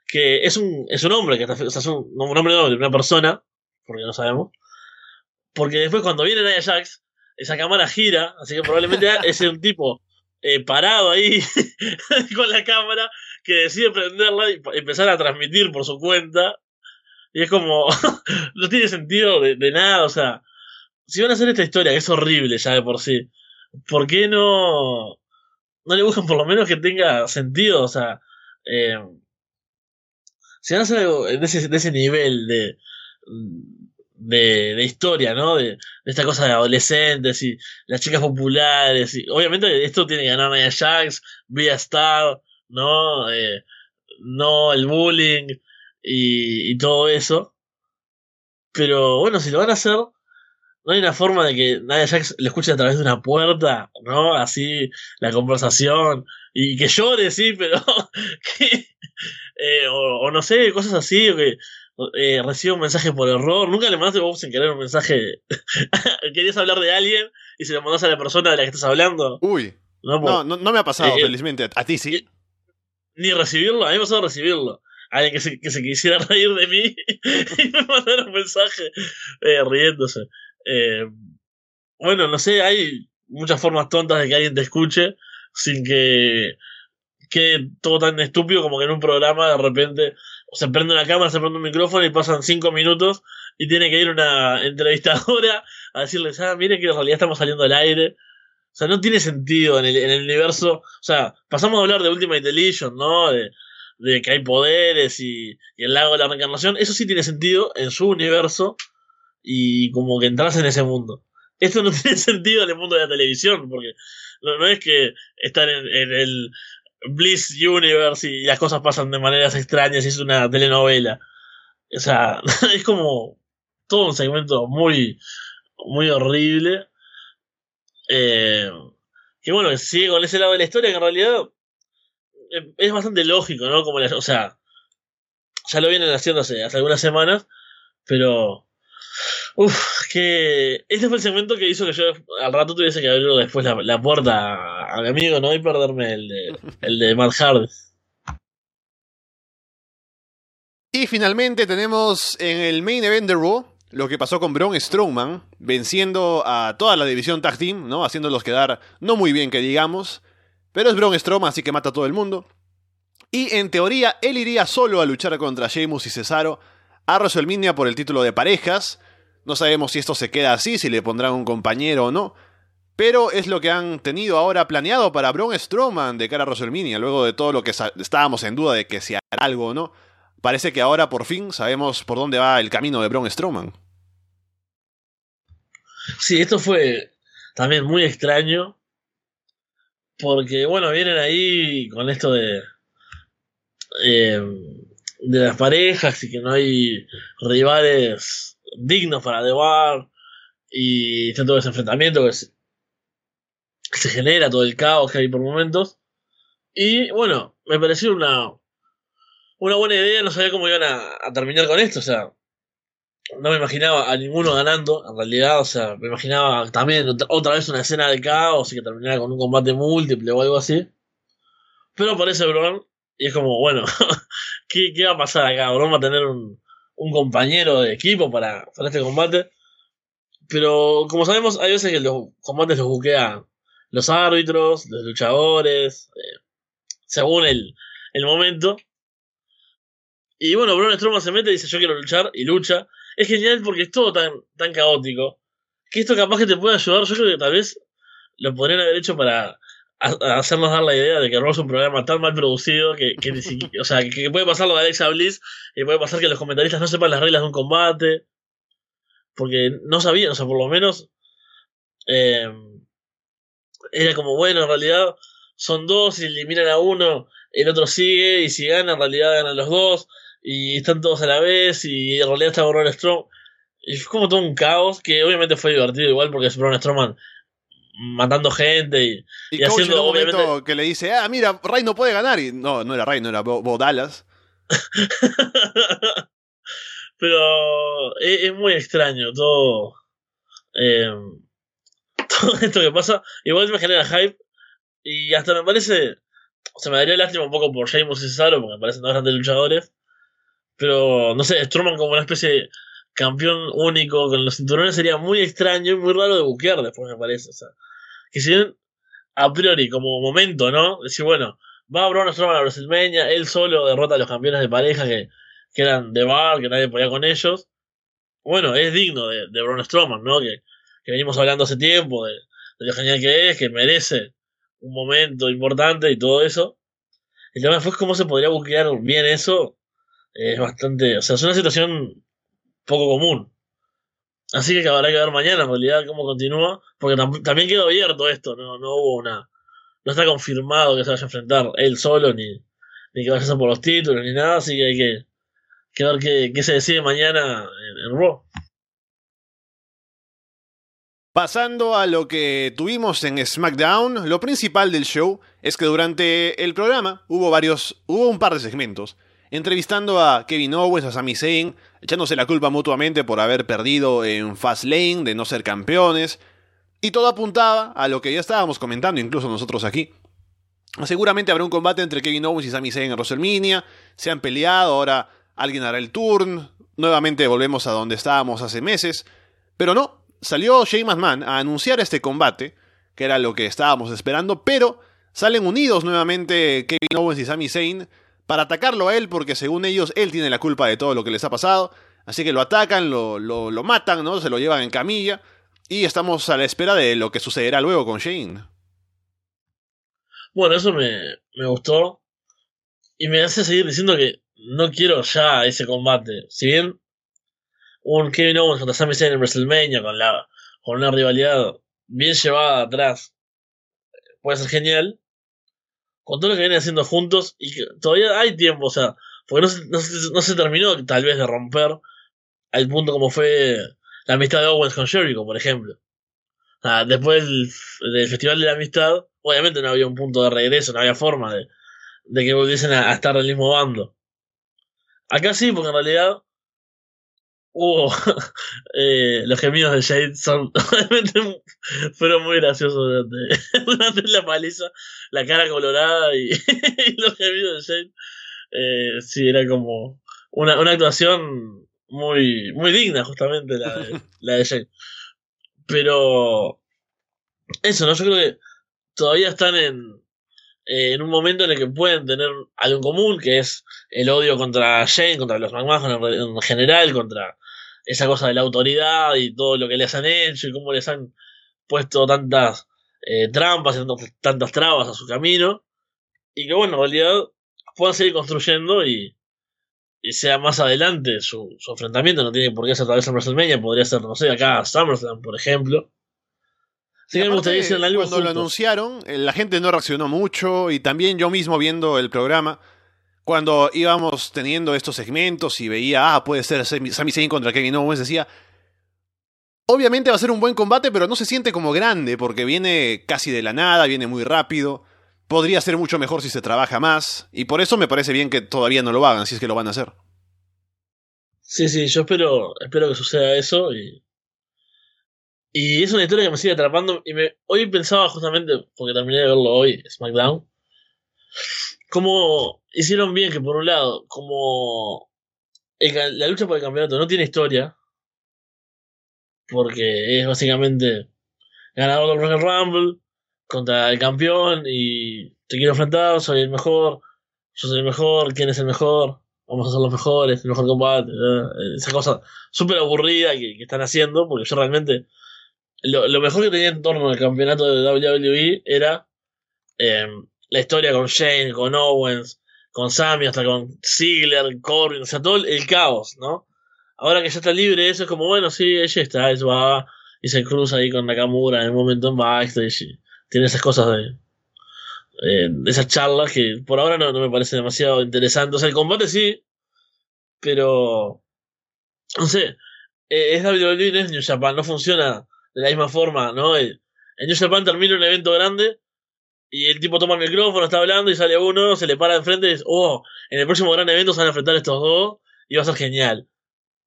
que es un, es un hombre, que está, o sea, es un, hombre de una persona, porque no sabemos, porque después cuando viene Nia Jax, esa cámara gira, así que probablemente es un tipo eh, parado ahí con la cámara que decide prenderla y empezar a transmitir por su cuenta. Y es como, no tiene sentido de, nada, o sea, si van a hacer esta historia, que es horrible ya de por sí, ¿por qué no, no le buscan por lo menos que tenga sentido? O sea, eh, si van a hacer algo de ese, de ese nivel de, de, de historia, ¿no? De, de, esta cosa de adolescentes y las chicas populares. Y obviamente esto tiene que ganar Nia Jax, via Star, ¿no? Eh, no el bullying y, todo eso. Pero bueno, si lo van a hacer, no hay una forma de que Nia Jax le escuche a través de una puerta, ¿no? Así, la conversación. Y que llore, sí, pero. que, eh, o, no sé, cosas así, o que eh, reciba un mensaje por error. Nunca le mandaste vos sin querer un mensaje. Querías hablar de alguien y se lo mandás a la persona de la que estás hablando. Uy. No, no, me ha pasado, eh, felizmente. ¿A ti sí? Ni recibirlo, a mí me ha pasado recibirlo. Alguien que se, que se quisiera reír de mí y me mandara un mensaje riéndose. Eh, bueno, no sé, hay muchas formas tontas de que alguien te escuche sin que quede todo tan estúpido como que en un programa de repente se prende una cámara, se prende un micrófono y pasan cinco minutos y tiene que ir una entrevistadora a decirles, ah, mire que en realidad estamos saliendo al aire. O sea, no tiene sentido en el, en el universo. O sea, pasamos a hablar de Ultimate Deletion, ¿no? De, que hay poderes y, y, el lago de la reencarnación. Eso sí tiene sentido en su universo y como que entras en ese mundo. Esto no tiene sentido en el mundo de la televisión, porque no, es que estar en, el Bliss Universe y las cosas pasan de maneras extrañas y es una telenovela. O sea, es como todo un segmento muy, muy horrible. Eh, que bueno, sigue con ese lado de la historia que en realidad eh, es bastante lógico, ¿no? Como o sea, ya lo vienen haciendo hace algunas semanas, pero Uf, que este fue el segmento que hizo que yo al rato tuviese que abrir después la, puerta a mi amigo, ¿no? Y perderme el de, el de Matt Hardy. Y finalmente tenemos en el main event de Raw lo que pasó con Braun Strowman, venciendo a toda la división Tag Team, ¿no? Haciéndolos quedar no muy bien que digamos. Pero es Braun Strowman, así que mata a todo el mundo. Y en teoría, él iría solo a luchar contra Sheamus y Cesaro a WrestleMania por el título de parejas. No sabemos si esto se queda así, si le pondrán un compañero o no. Pero es lo que han tenido ahora planeado para Braun Strowman de cara a WrestleMania, luego de todo lo que estábamos en duda de que se hará algo o no. Parece que ahora por fin sabemos por dónde va el camino de Braun Strowman. Sí, esto fue también muy extraño. Porque, bueno, vienen ahí con esto de. Eh, de las parejas y que no hay rivales dignos para The y está todo ese enfrentamiento que se, genera, todo el caos que hay por momentos. Y bueno, me pareció una, una buena idea, no sabía cómo iban a, terminar con esto, o sea, no me imaginaba a ninguno ganando, en realidad, o sea, me imaginaba también otra, vez una escena de caos y que terminara con un combate múltiple o algo así. Pero aparece Braun y es como, bueno, ¿qué, ¿qué, va a pasar acá? Braun va a tener un, un compañero de equipo para, para este combate. Pero como sabemos, hay veces que los combates los buquean los árbitros, los luchadores, eh, según el, el momento. Y bueno, Braun Strowman se mete y dice yo quiero luchar y lucha. Es genial porque es todo tan, tan caótico. Que esto capaz que te puede ayudar. Yo creo que tal vez lo podrían haber hecho para hacernos dar la idea de que Raw es un programa tan mal producido que, que, o sea, que puede pasar lo de Alexa Bliss y puede pasar que los comentaristas no sepan las reglas de un combate. Porque no sabían, o sea, por lo menos eh, era como, bueno, en realidad son dos y eliminan a uno, el otro sigue y si gana, en realidad ganan los dos y están todos a la vez y en realidad está Braun Strowman. Y es como todo un caos que obviamente fue divertido igual porque es Braun Strowman matando gente y, y, haciendo un momento que le dice, ah, mira, Ray no puede ganar. Y no, no era Ray, no era Bo, Dallas. Pero es, muy extraño todo, eh, todo esto que pasa. Igual me genera hype y hasta me parece, o sea, me daría lástima un poco por Sheamus y Cesaro porque me parecen bastante luchadores. Pero, no sé, Strowman como una especie de campeón único con los cinturones sería muy extraño y muy raro de buquear después, me parece. O sea, que si bien a priori, como momento, ¿no? Decir, bueno, va Braun Strowman a WrestleMania, él solo derrota a los campeones de pareja que, que eran de bar, que nadie podía con ellos. Bueno, es digno de, de Braun Strowman, ¿no? Que, venimos hablando hace tiempo, de, de, lo genial que es, que merece un momento importante y todo eso. El tema fue cómo se podría buquear bien eso. Es bastante, o sea, es una situación poco común. Así que habrá que ver mañana en realidad cómo continúa, porque también quedó abierto esto, no, no hubo una. No está confirmado que se vaya a enfrentar él solo, ni, ni que vaya a por los títulos, ni nada, así que hay que, ver qué, se decide mañana en, en Raw. Pasando a lo que tuvimos en SmackDown, lo principal del show es que durante el programa hubo varios, hubo un par de segmentos, entrevistando a Kevin Owens, a Sami Zayn, echándose la culpa mutuamente por haber perdido en Fastlane, de no ser campeones, y todo apuntaba a lo que ya estábamos comentando incluso nosotros aquí. Seguramente habrá un combate entre Kevin Owens y Sami Zayn en WrestleMania, se han peleado, ahora alguien hará el turn, nuevamente volvemos a donde estábamos hace meses, pero no, salió Shane McMahon a anunciar este combate, que era lo que estábamos esperando, pero salen unidos nuevamente Kevin Owens y Sami Zayn para atacarlo a él, porque según ellos él tiene la culpa de todo lo que les ha pasado, así que lo atacan, lo, lo, matan, ¿no? Se lo llevan en camilla, y estamos a la espera de lo que sucederá luego con Shane. Bueno, eso me, me gustó. Y me hace seguir diciendo que no quiero ya ese combate. Si bien un Kevin Owens contra Sami Zayn en WrestleMania con, la, con una rivalidad bien llevada atrás puede ser genial. Con todo lo que vienen haciendo juntos y que todavía hay tiempo, o sea, porque no se, terminó tal vez de romper al punto como fue la amistad de Owens con Jericho, por ejemplo. Después del, Festival de la Amistad, obviamente no había un punto de regreso, no había forma de, de que volviesen a, a estar del mismo bando. Acá sí, porque en realidad Uh, eh, los gemidos de Shade son realmente fueron muy graciosos durante, la paliza, la cara colorada y, los gemidos de Shade. Eh, sí, era como una, una actuación muy, muy digna, justamente, la de, la de Shade. Pero eso, ¿no? Yo creo que todavía están en, eh, en un momento en el que pueden tener algo en común, que es el odio contra Shane, contra los McMahon en general, contra esa cosa de la autoridad y todo lo que les han hecho y cómo les han puesto tantas eh, trampas y tantas trabas a su camino. Y que bueno, en realidad puedan seguir construyendo y, y sea más adelante su, su, enfrentamiento. No tiene por qué ser a través de WrestleMania, podría ser, no sé, acá SummerSlam, por ejemplo. Sí, Cuando lo anunciaron, eh, la gente no reaccionó mucho y también yo mismo viendo el programa cuando íbamos teniendo estos segmentos y veía, ah, puede ser Sami Zayn contra Kevin Owens, decía, obviamente va a ser un buen combate, pero no se siente como grande, porque viene casi de la nada, viene muy rápido, podría ser mucho mejor si se trabaja más, y por eso me parece bien que todavía no lo hagan, si es que lo van a hacer. Sí, sí, yo espero, espero que suceda eso, y... Y es una historia que me sigue atrapando, y me, hoy pensaba justamente, porque terminé de verlo hoy, SmackDown, como hicieron bien que por un lado, como la lucha por el campeonato no tiene historia, porque es básicamente ganador del Royal Rumble contra el campeón y te quiero enfrentar, soy el mejor, yo soy el mejor, quién es el mejor, vamos a ser los mejores, el mejor combate, esa cosa súper aburrida que, están haciendo, porque yo realmente lo, mejor que tenía en torno al campeonato de WWE era eh, la historia con Shane, con Owens, con Sammy, hasta con Ziggler, Corbin, o sea, todo el caos, ¿no? Ahora que ya está libre, eso es como, bueno, sí, ella está, eso va y se cruza ahí con Nakamura en el momento en backstage y tiene esas cosas de, eh, de esas charlas que por ahora no, me parece demasiado interesante. O sea, el combate sí, pero no sé, eh, es WWE, no es New Japan, no funciona de la misma forma, ¿no? en New Japan termina un evento grande y el tipo toma el micrófono, está hablando y sale uno, se le para enfrente y dice, oh, en el próximo gran evento se van a enfrentar estos dos y va a ser genial.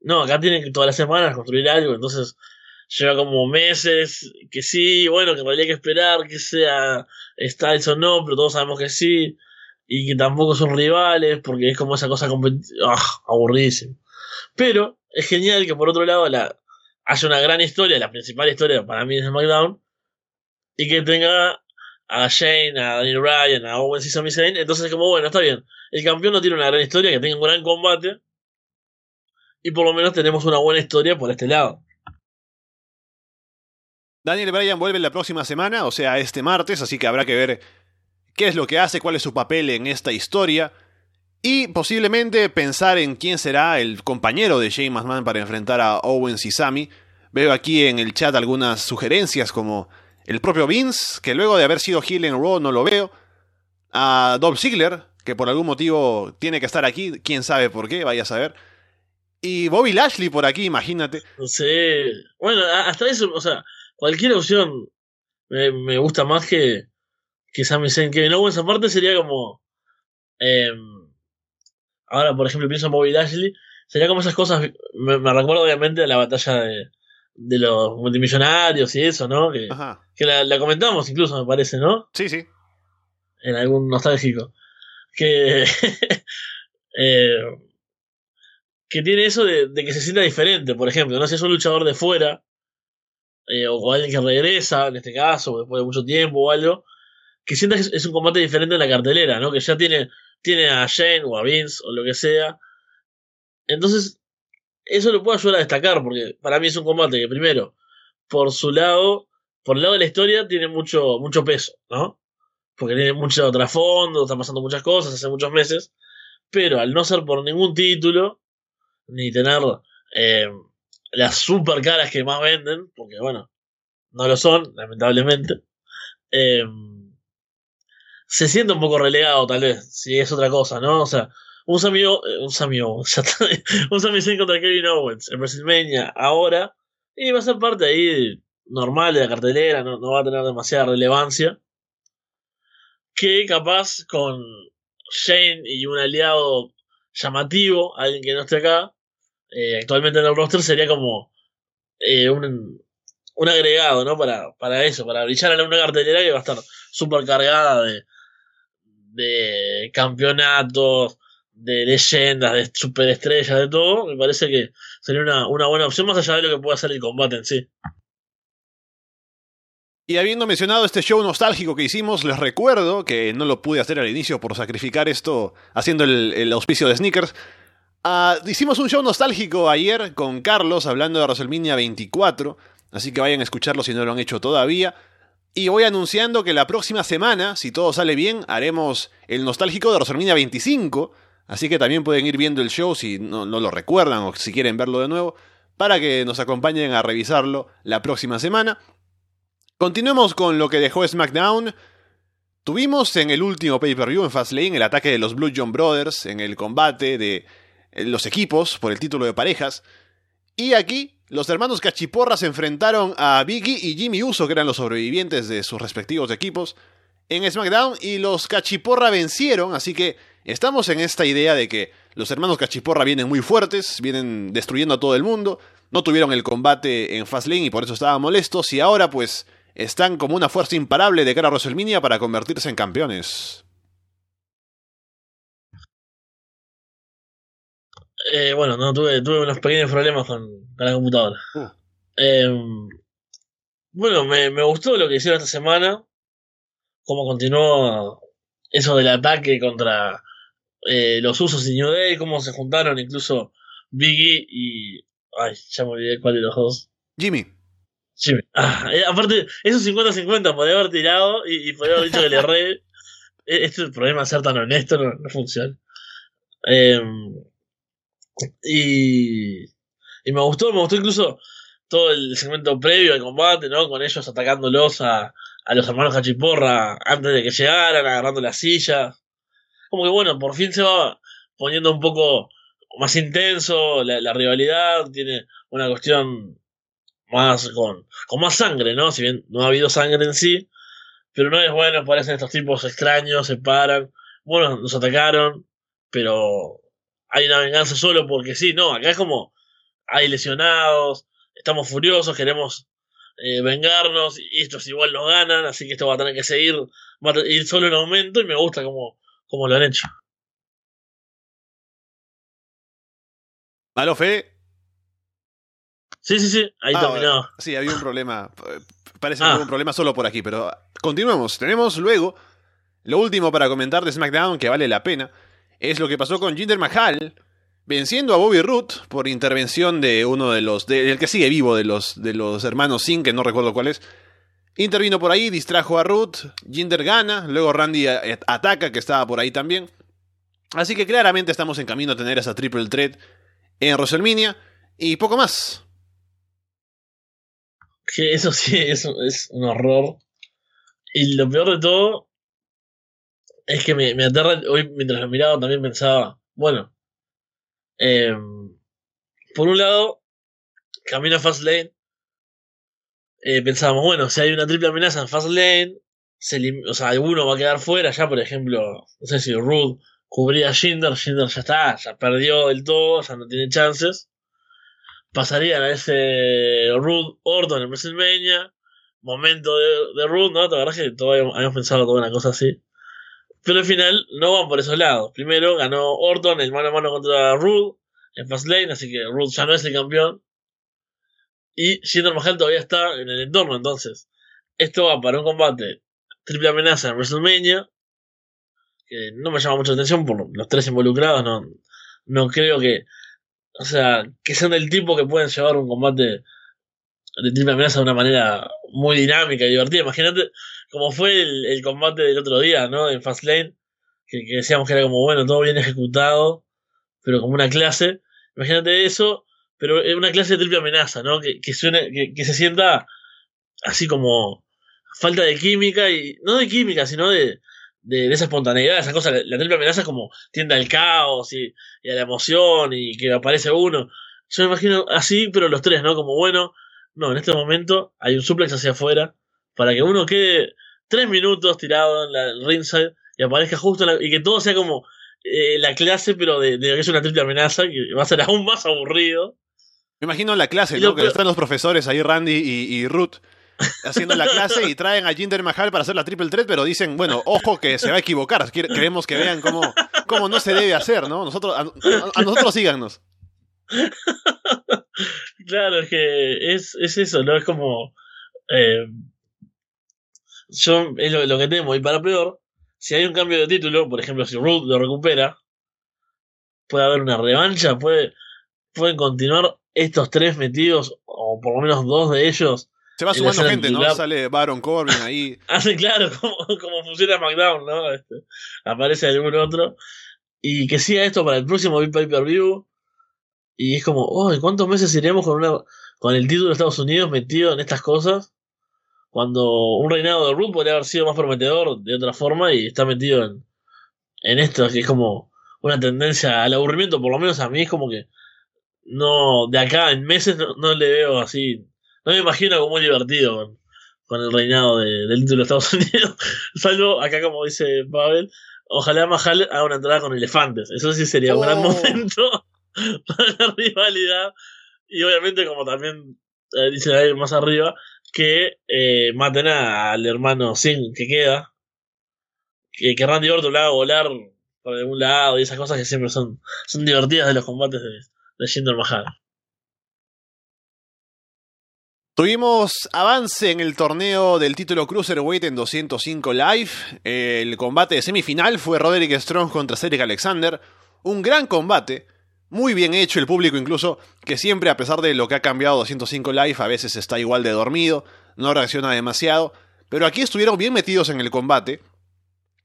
No, acá tienen que todas las semanas construir algo, entonces lleva como meses, que sí, bueno, que en realidad hay que esperar que sea Styles o no, pero todos sabemos que sí, y que tampoco son rivales, porque es como esa cosa ah, aburridísima. Pero es genial que por otro lado la, haya una gran historia, la principal historia para mí es SmackDown, y que tenga a Shane, a Daniel Ryan, a Owens y Sami Zayn. Entonces, como bueno, está bien. El campeón no tiene una gran historia, que tenga un gran combate. Y por lo menos tenemos una buena historia por este lado. Daniel Bryan vuelve la próxima semana, o sea, este martes, así que habrá que ver qué es lo que hace, cuál es su papel en esta historia. Y posiblemente pensar en quién será el compañero de Shane McMahon para enfrentar a Owens y Sami. Veo aquí en el chat algunas sugerencias como el propio Vince, que luego de haber sido heel en Raw no lo veo. A Dolph Ziggler, que por algún motivo tiene que estar aquí, quién sabe por qué, vaya a saber. Y Bobby Lashley por aquí, imagínate. No sé. Bueno, hasta eso, o sea, cualquier opción me, gusta más que, que Sami Zayn. Kevin Owens aparte sería como... em, ahora, por ejemplo, pienso en Bobby Lashley. Sería como esas cosas... Me, me recuerdo obviamente de la batalla de, de los multimillonarios y eso, ¿no? Que, Ajá. que la, la comentamos incluso, me parece, ¿no? Sí, sí. En algún nostálgico. Que... eh, que tiene eso de, de que se sienta diferente, por ejemplo, no si es un luchador de fuera, eh, o alguien que regresa, en este caso, después de mucho tiempo o algo, que sienta que es, es un combate diferente en la cartelera, ¿no? Que ya tiene, tiene a Shane o a Vince o lo que sea. Entonces, eso lo puede ayudar a destacar, porque para mí es un combate que primero, por su lado, por el lado de la historia, tiene mucho, mucho peso, ¿no? Porque tiene mucho trasfondo, están pasando muchas cosas hace muchos meses, pero al no ser por ningún título, ni tener eh, las super caras que más venden, porque bueno, no lo son, lamentablemente, eh, se siente un poco relegado tal vez, si es otra cosa, ¿no? O sea, un Sami, O- eh, un Sami Owens, ya está, un Sami Zayn contra Kevin Owens en WrestleMania ahora, y va a ser parte ahí normal de la cartelera, no, no va a tener demasiada relevancia, que capaz con Shane y un aliado llamativo, alguien que no esté acá, eh, actualmente en el roster sería como eh, un, un agregado, ¿no? Para, para eso, para brillar en una cartelera que va a estar súper cargada de, de campeonatos, de leyendas, de superestrellas, de todo. Me parece que sería una, una buena opción, más allá de lo que pueda ser el combate en sí. Y habiendo mencionado este show nostálgico que hicimos, les recuerdo que no lo pude hacer al inicio por sacrificar esto haciendo el, el auspicio de sneakers. Ah, hicimos un show nostálgico ayer con Carlos hablando de WrestleMania 24, así que vayan a escucharlo si no lo han hecho todavía. Y voy anunciando que la próxima semana, si todo sale bien, haremos el nostálgico de WrestleMania 25, así que también pueden ir viendo el show si no, lo recuerdan o si quieren verlo de nuevo, para que nos acompañen a revisarlo la próxima semana. Continuemos con lo que dejó SmackDown. Tuvimos en el último pay-per-view en Fastlane el ataque de los Blue John Brothers en el combate de eh, los equipos por el título de parejas. Y aquí los hermanos Cachiporra se enfrentaron a Biggie y Jimmy Uso, que eran los sobrevivientes de sus respectivos equipos, en SmackDown y los Cachiporra vencieron, así que estamos en esta idea de que los hermanos Cachiporra vienen muy fuertes, vienen destruyendo a todo el mundo, no tuvieron el combate en Fastlane y por eso estaban molestos y ahora pues están como una fuerza imparable de cara a WrestleMania para convertirse en campeones. Eh, bueno, no tuve, tuve unos pequeños problemas con, con la computadora. Uh. Eh, bueno, me, me gustó lo que hicieron esta semana. Cómo continuó eso del ataque contra eh, los usos y New Day. Cómo se juntaron incluso Biggie y. Ay, ya me olvidé cuál de los dos. Jimmy. Jimmy. Ah, eh, aparte, esos 50-50 podría haber tirado y, y podría haber dicho que le erré. Eh, Este es el problema de ser tan honesto, no, no funciona. Eh, y, y me gustó, me gustó incluso todo el segmento previo al combate, ¿no? Con ellos atacándolos a, a los hermanos Cachiporra antes de que llegaran, agarrando las sillas. Como que bueno, por fin se va poniendo un poco más intenso la, rivalidad, tiene una cuestión más con, con más sangre, ¿no? Si bien no ha habido sangre en sí, pero no es bueno, parecen estos tipos extraños, se paran, bueno, nos atacaron, pero hay una venganza solo porque sí, no, acá es como hay lesionados, estamos furiosos, queremos eh, vengarnos y estos igual nos ganan, así que esto va a tener que seguir, va a ir solo en aumento y me gusta como, como lo han hecho. ¿Malo fe? Sí, sí, sí, ahí Ah, terminó. sí, había un problema. Parece que Ah. hubo un problema solo por aquí, pero continuemos. Tenemos luego lo último para comentar de SmackDown que vale la pena. Es lo que pasó con Jinder Mahal venciendo a Bobby Root por intervención de uno de los. de- del que sigue vivo de los, de los hermanos Singh, que no recuerdo cuál es. Intervino por ahí, distrajo a Root, Jinder gana, luego Randy a- ataca, que estaba por ahí también. Así que claramente estamos en camino a tener esa triple threat en WrestleMania y poco más. Que eso sí es, un- es un horror. Y lo peor de todo es que me, me aterra. Hoy, mientras lo miraba, también pensaba: bueno, eh, por un lado, camino a Fastlane eh, pensábamos, bueno, si hay una triple amenaza en Fastlane, o sea, alguno va a quedar fuera, ya por ejemplo, no sé si Rude cubría a Jinder, Jinder ya está, ya perdió del todo, ya no tiene chances. Pasarían a ese Rude Orton en WrestleMania, momento de, de Rude, ¿no? La verdad es que todavía habíamos pensado toda una cosa así. Pero al final no van por esos lados. Primero ganó Orton el mano a mano contra Rude en Fastlane, así que Rude ya no es el campeón. Y Jinder Mahal todavía está en el entorno, entonces. Esto va para un combate triple amenaza en WrestleMania. Que no me llama mucho la atención por los tres involucrados. No, no creo que. O sea, que sean del tipo que pueden llevar un combate de triple amenaza de una manera muy dinámica y divertida. Imagínate como fue el, combate del otro día, ¿no? En Fastlane, que, que decíamos que era como, bueno, todo bien ejecutado, pero como una clase. Imagínate eso, pero es una clase de triple amenaza, ¿no? Que, que suene, que, se sienta así como falta de química y no de química, sino de, de, esa espontaneidad, esa cosa. La, triple amenaza como tiende al caos y, a la emoción y que aparece uno. Yo me imagino así, pero los tres, ¿no? Como bueno, no, en este momento hay un suplex hacia afuera para que uno quede tres minutos tirado en la ringside y aparezca justo y que todo sea como eh, la clase, pero de, de, que es una triple amenaza, que va a ser aún más aburrido. Me imagino la clase, ¿no? que están los profesores ahí, Randy y, y Ruth, haciendo la clase y traen a Jinder Mahal para hacer la triple threat, pero dicen, bueno, ojo que se va a equivocar. Queremos que vean cómo, cómo no se debe hacer, ¿no? Nosotros, a, nosotros síganos. claro, es que es, es eso, ¿no? Es como. Eh, yo es lo, que temo. Y para peor, si hay un cambio de título, por ejemplo, si Ruth lo recupera, puede haber una revancha, puede, pueden continuar estos tres metidos, o por lo menos dos de ellos. Se va sumando gente, ¿no? Sale Baron Corbin ahí. ah, claro, como, como funciona SmackDown, ¿no? Este, aparece algún otro. Y que siga esto para el próximo Pay Per View. Y es como, oh, ¿cuántos meses iremos con una con el título de Estados Unidos metido en estas cosas? Cuando un reinado de Root podría haber sido más prometedor de otra forma y está metido en, en esto, que es como una tendencia al aburrimiento, por lo menos a mí es como que no, de acá en meses no, le veo así, no me imagino como muy divertido con, el reinado del título de Estados Unidos, salvo acá como dice Pavel, ojalá Mahal haga una entrada con elefantes, eso sí sería un gran oh. momento para la rivalidad, y obviamente como también eh, dice ahí más arriba, que eh, maten al hermano Sin que queda. Que, que Randy Orton lo haga volar por algún lado y esas cosas que siempre son, son divertidas de los combates de, Jinder Mahal. Tuvimos avance en el torneo del título Cruiserweight en 205 Live. El combate de semifinal fue Roderick Strong contra Cedric Alexander. Un gran combate muy bien hecho, el público incluso, que siempre a pesar de lo que ha cambiado 205 Live, a veces está igual de dormido, no reacciona demasiado, pero aquí estuvieron bien metidos en el combate,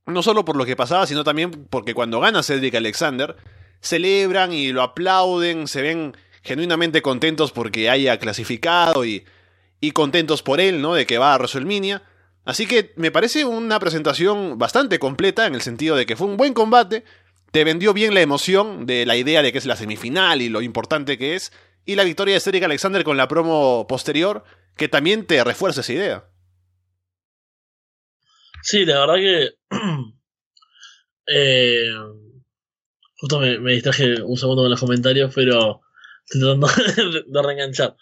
no solo por lo que pasaba, sino también porque cuando gana Cedric Alexander, celebran y lo aplauden, se ven genuinamente contentos porque haya clasificado y, y contentos por él, ¿no? De que va a WrestleMania. Así que me parece una presentación bastante completa en el sentido de que fue un buen combate, te vendió bien la emoción de la idea de que es la semifinal y lo importante que es, y la victoria de Cedric Alexander con la promo posterior, que también te refuerza esa idea. Sí, la verdad que. eh, justo me, distraje un segundo con los comentarios, pero estoy tratando de, reenganchar.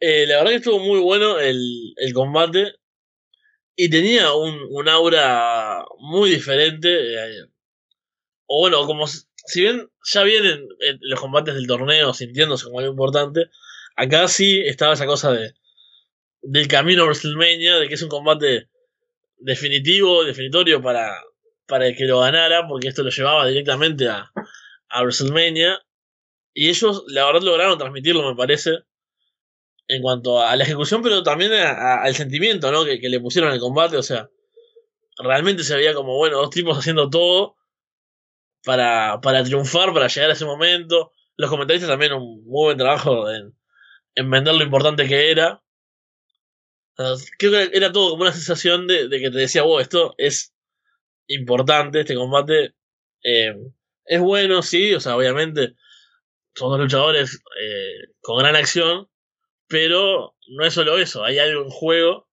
Eh, la verdad que estuvo muy bueno el, el combate y tenía un, un aura muy diferente. Eh, o bueno, como si bien ya vienen los combates del torneo sintiéndose como algo importante, acá sí estaba esa cosa de del camino a WrestleMania, de que es un combate definitivo, definitorio para, para el que lo ganara, porque esto lo llevaba directamente a, a WrestleMania. Y ellos, la verdad, lograron transmitirlo, me parece, en cuanto a la ejecución, pero también al sentimiento ¿no? que, que le pusieron al combate. O sea, realmente se veía como, bueno, dos tipos haciendo todo para, para triunfar, para llegar a ese momento. Los comentaristas también un muy buen trabajo en, en vender lo importante que era. Creo que era todo como una sensación de, de que te decía, wow, esto es importante, este combate eh, es bueno, sí, o sea, obviamente son dos luchadores eh, con gran acción, pero no es solo eso, hay algo en juego.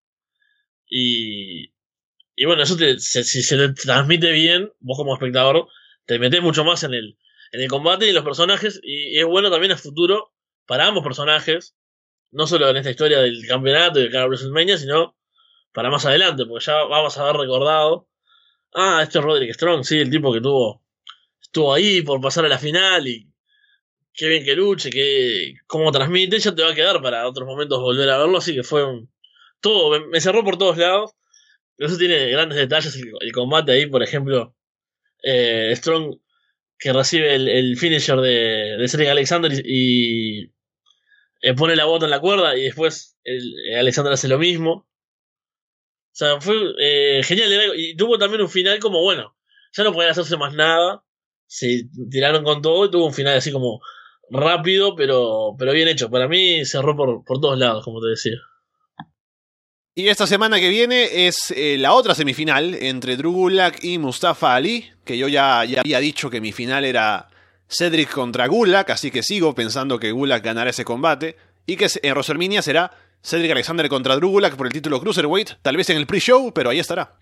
Y, y bueno, eso te, si se te transmite bien, vos como espectador, te metes mucho más en el, en el combate y en los personajes. Y, es bueno también a futuro para ambos personajes, no solo en esta historia del campeonato y de cada WrestleMania, sino para más adelante, porque ya vamos a haber recordado. Ah, este es Roderick Strong, sí, el tipo que tuvo estuvo ahí por pasar a la final y qué bien que luche, que cómo transmite, ya te va a quedar para otros momentos volver a verlo, así que fue un, todo, me, cerró por todos lados, eso tiene grandes detalles, el, combate ahí, por ejemplo, eh, Strong que recibe el, finisher de, de Alexander y, eh, pone la bota en la cuerda y después el, Alexander hace lo mismo. O sea, fue eh, genial. Y tuvo también un final como, bueno, ya no podía hacerse más nada. Se tiraron con todo y tuvo un final así como rápido, pero, pero bien hecho. Para mí cerró por, por todos lados, como te decía. Y esta semana que viene es eh, la otra semifinal entre Drew Gulak y Mustafa Ali, que yo ya, ya, había dicho que mi final era Cedric contra Gulak, así que sigo pensando que Gulak ganará ese combate, y que en WrestleMania será Cedric Alexander contra Drew Gulak por el título Cruiserweight, tal vez en el pre-show, pero ahí estará.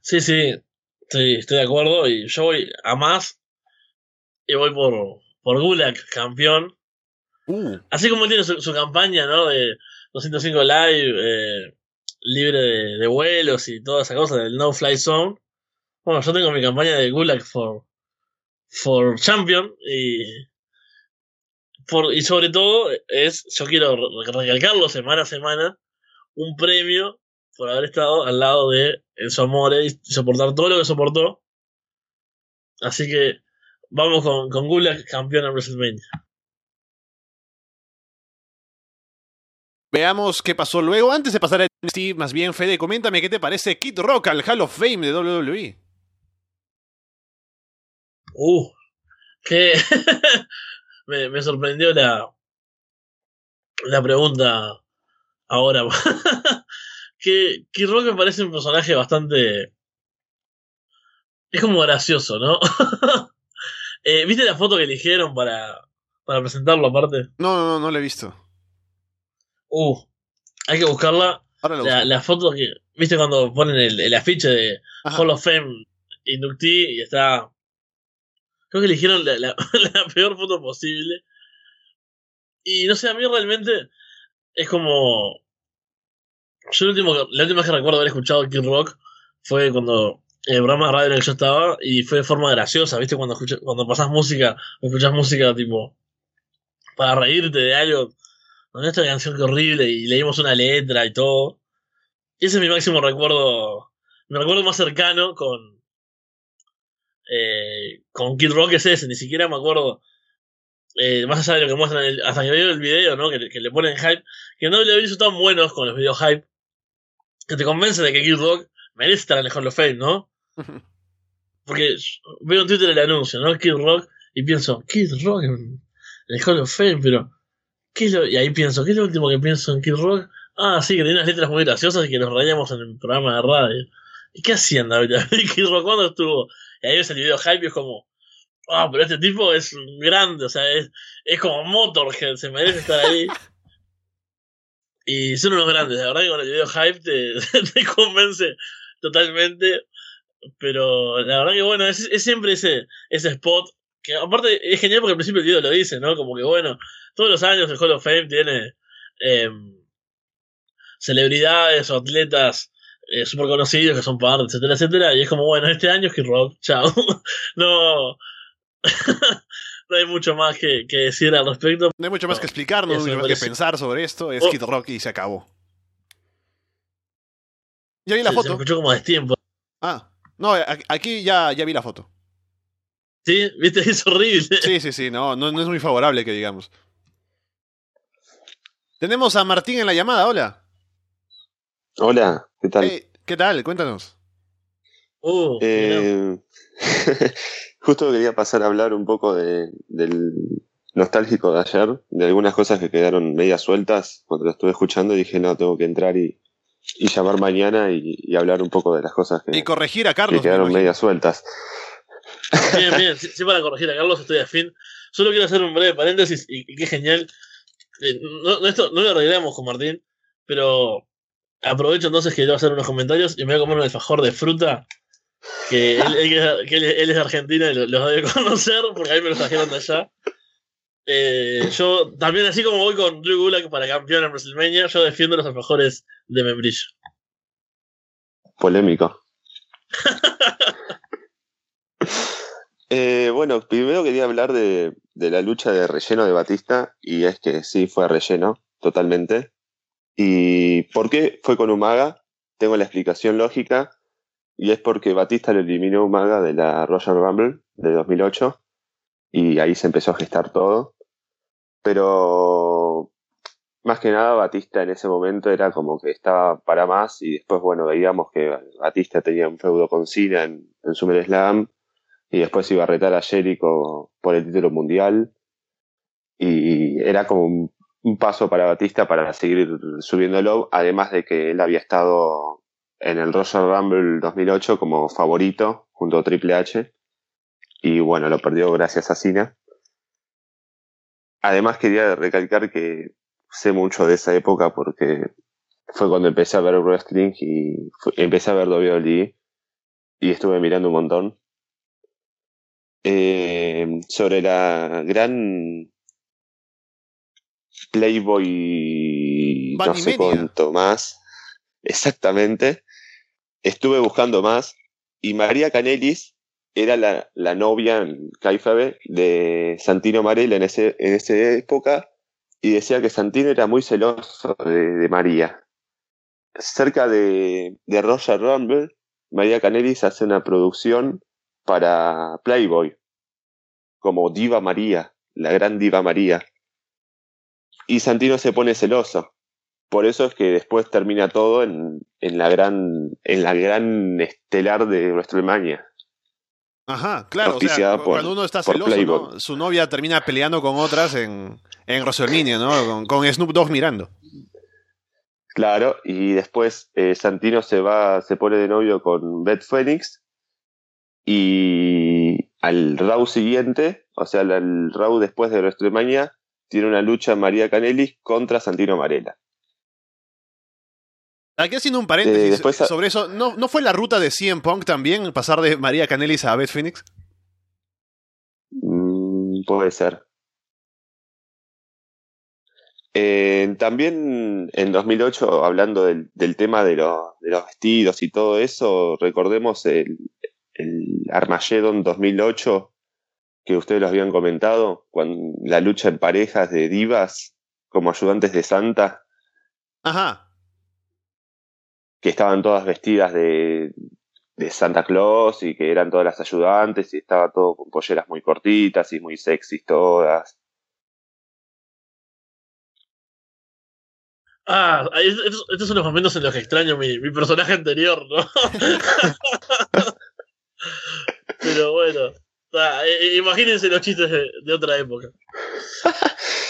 Sí, sí, sí, estoy de acuerdo, y yo voy a más, y voy por, por Gulak, campeón. Uh. Así como tiene su, su campaña, ¿no? De 205 Live, eh, libre de, vuelos y toda esa cosa del No Fly Zone. Bueno, yo tengo mi campaña de Gulag for, for Champion y, por, y sobre todo es, yo quiero recalcarlo semana a semana, un premio por haber estado al lado de Enzo Amore y soportar todo lo que soportó. Así que vamos con, con campeón en WrestleMania. Veamos qué pasó luego. Antes de pasar a NXT, más bien, Fede, coméntame qué te parece Kid Rock al Hall of Fame de WWE. Uh, que me, sorprendió la, la pregunta ahora. que Kid Rock me parece un personaje bastante. Es como gracioso, ¿no? Eh, ¿Viste la foto que eligieron para, para presentarlo aparte? No, no, no, no la he visto. Uh, hay que buscarla. La, foto que. ¿Viste cuando ponen el, afiche de Hall of Fame inductee y está. Creo que eligieron la, la, peor foto posible. Y no sé, a mí realmente es como. Yo el último, la última vez que recuerdo haber escuchado Kid Rock fue cuando el programa radio en el que yo estaba y fue de forma graciosa, ¿viste? Cuando, cuando pasas música, escuchas música tipo para reírte de algo con esta canción que horrible y leímos una letra y todo. Ese es mi máximo recuerdo, mi recuerdo más cercano con, eh, con Kid Rock es ese, ni siquiera me acuerdo, eh, más allá de lo que muestran, hasta que veo el video, ¿no? Que, le ponen hype, que no le son tan buenos con los videos hype, que te convence de que Kid Rock merece estar en el Hall of Fame, ¿no? Porque veo en Twitter el anuncio, ¿no? Kid Rock, y pienso, Kid Rock en el Hall of Fame, pero y ahí pienso, ¿qué es lo último que pienso en Kid Rock? Ah, sí, que tiene unas letras muy graciosas y que nos rayamos en el programa de radio. ¿Y qué hacían David? Kid Rock cuando estuvo? Y ahí ves el video hype y es como, ah, pero este tipo es grande, o sea, es, es como Motorhead, se merece estar ahí. y son unos grandes, la verdad que con el video hype te, te convence totalmente. Pero la verdad que bueno, es, siempre ese, ese spot que aparte es genial porque al principio el video lo dice, ¿no? Como que bueno, todos los años el Hall of Fame tiene em, celebridades o atletas eh, súper conocidos que son parte, etcétera, etcétera. Y es como, bueno, este año es Kid Rock, chao. no. no hay mucho más que, decir al respecto. No hay mucho más que explicar, no hay mucho más que pensar sobre esto. Es oh. Kid Rock y se acabó. Ya vi la foto. Se escuchó como a destiempo. Ah, no, aquí ya, ya vi la foto. Sí, viste, es horrible. Sí, sí, sí, no, no, no es muy favorable que digamos. Tenemos a Martín en la llamada, hola. Hola, ¿qué tal? ¿Qué tal? Cuéntanos. Uh, eh, justo quería pasar a hablar un poco de, del nostálgico de ayer, de algunas cosas que quedaron medias sueltas cuando lo estuve escuchando y dije, no, tengo que entrar y, llamar mañana y, hablar un poco de las cosas que, y corregir a Carlos, que quedaron medias sueltas. Bien, bien, sí, para corregir a Carlos estoy a fin. Solo quiero hacer un breve paréntesis y, y qué genial eh, no, esto no lo arreglamos con Martín, pero aprovecho entonces que yo voy a hacer unos comentarios y me voy a comer un alfajor de fruta. Que él, él, es de Argentina y los debe conocer porque a mí me los trajeron de allá. Eh, yo también, así como voy con Drew Gulak para campeón en WrestleMania, yo defiendo los alfajores de membrillo. Polémico. Eh, bueno, primero quería hablar de, la lucha de relleno de Batista, y es que sí fue relleno, totalmente. ¿Y por qué fue con Umaga? Tengo la explicación lógica, y es porque Batista le eliminó Umaga de la Royal Rumble de 2008, y ahí se empezó a gestar todo. Pero más que nada Batista en ese momento era como que estaba para más y después, bueno, veíamos que Batista tenía un feudo con Cena en, en SummerSlam y después iba a retar a Jericho por el título mundial. Y era como un, paso para Batista para seguir subiéndolo, además de que él había estado en el Royal Rumble 2008 como favorito junto a Triple H. Y bueno, lo perdió gracias a Cena. Además quería recalcar que sé mucho de esa época porque fue cuando empecé a ver wrestling y empecé a ver WWE y estuve mirando un montón eh, sobre la gran Playboy, no sé cuánto más, exactamente. Estuve buscando más y María Canelis era la, la novia Caifabe de Santino Marella en, ese, en esa época y decía que Santino era muy celoso de, María. Cerca de, de Roger Rumble, María Canelis hace una producción para Playboy, como Diva María, la gran Diva María. Y Santino se pone celoso. Por eso es que después termina todo en, en la gran en la gran estelar de WrestleMania. Ajá, claro. cuando uno está celoso, su novia termina peleando con otras en, en WrestleMania, ¿no? Con, con Snoop Dogg mirando. Claro, y después eh, Santino se va, se pone de novio con Beth Phoenix y al Raw siguiente, o sea, el Raw después de WrestleMania, tiene una lucha María Canelis contra Santino Marella. Aquí haciendo un paréntesis eh, sobre eso, ¿no, ¿no fue la ruta de CM Punk también pasar de María Canelis a Beth Phoenix? Mm, puede ser. Eh, también en 2008, hablando del, del tema de, de, los vestidos y todo eso, recordemos el, el Armageddon 2008 que ustedes lo habían comentado, con la lucha en parejas de divas como ayudantes de Santa. Ajá. Que estaban todas vestidas de, de Santa Claus y que eran todas las ayudantes y estaba todo con polleras muy cortitas y muy sexys todas. Ah, estos, son los momentos en los que extraño mi, mi personaje anterior, ¿no? Pero bueno, eh, imagínense los chistes de, otra época.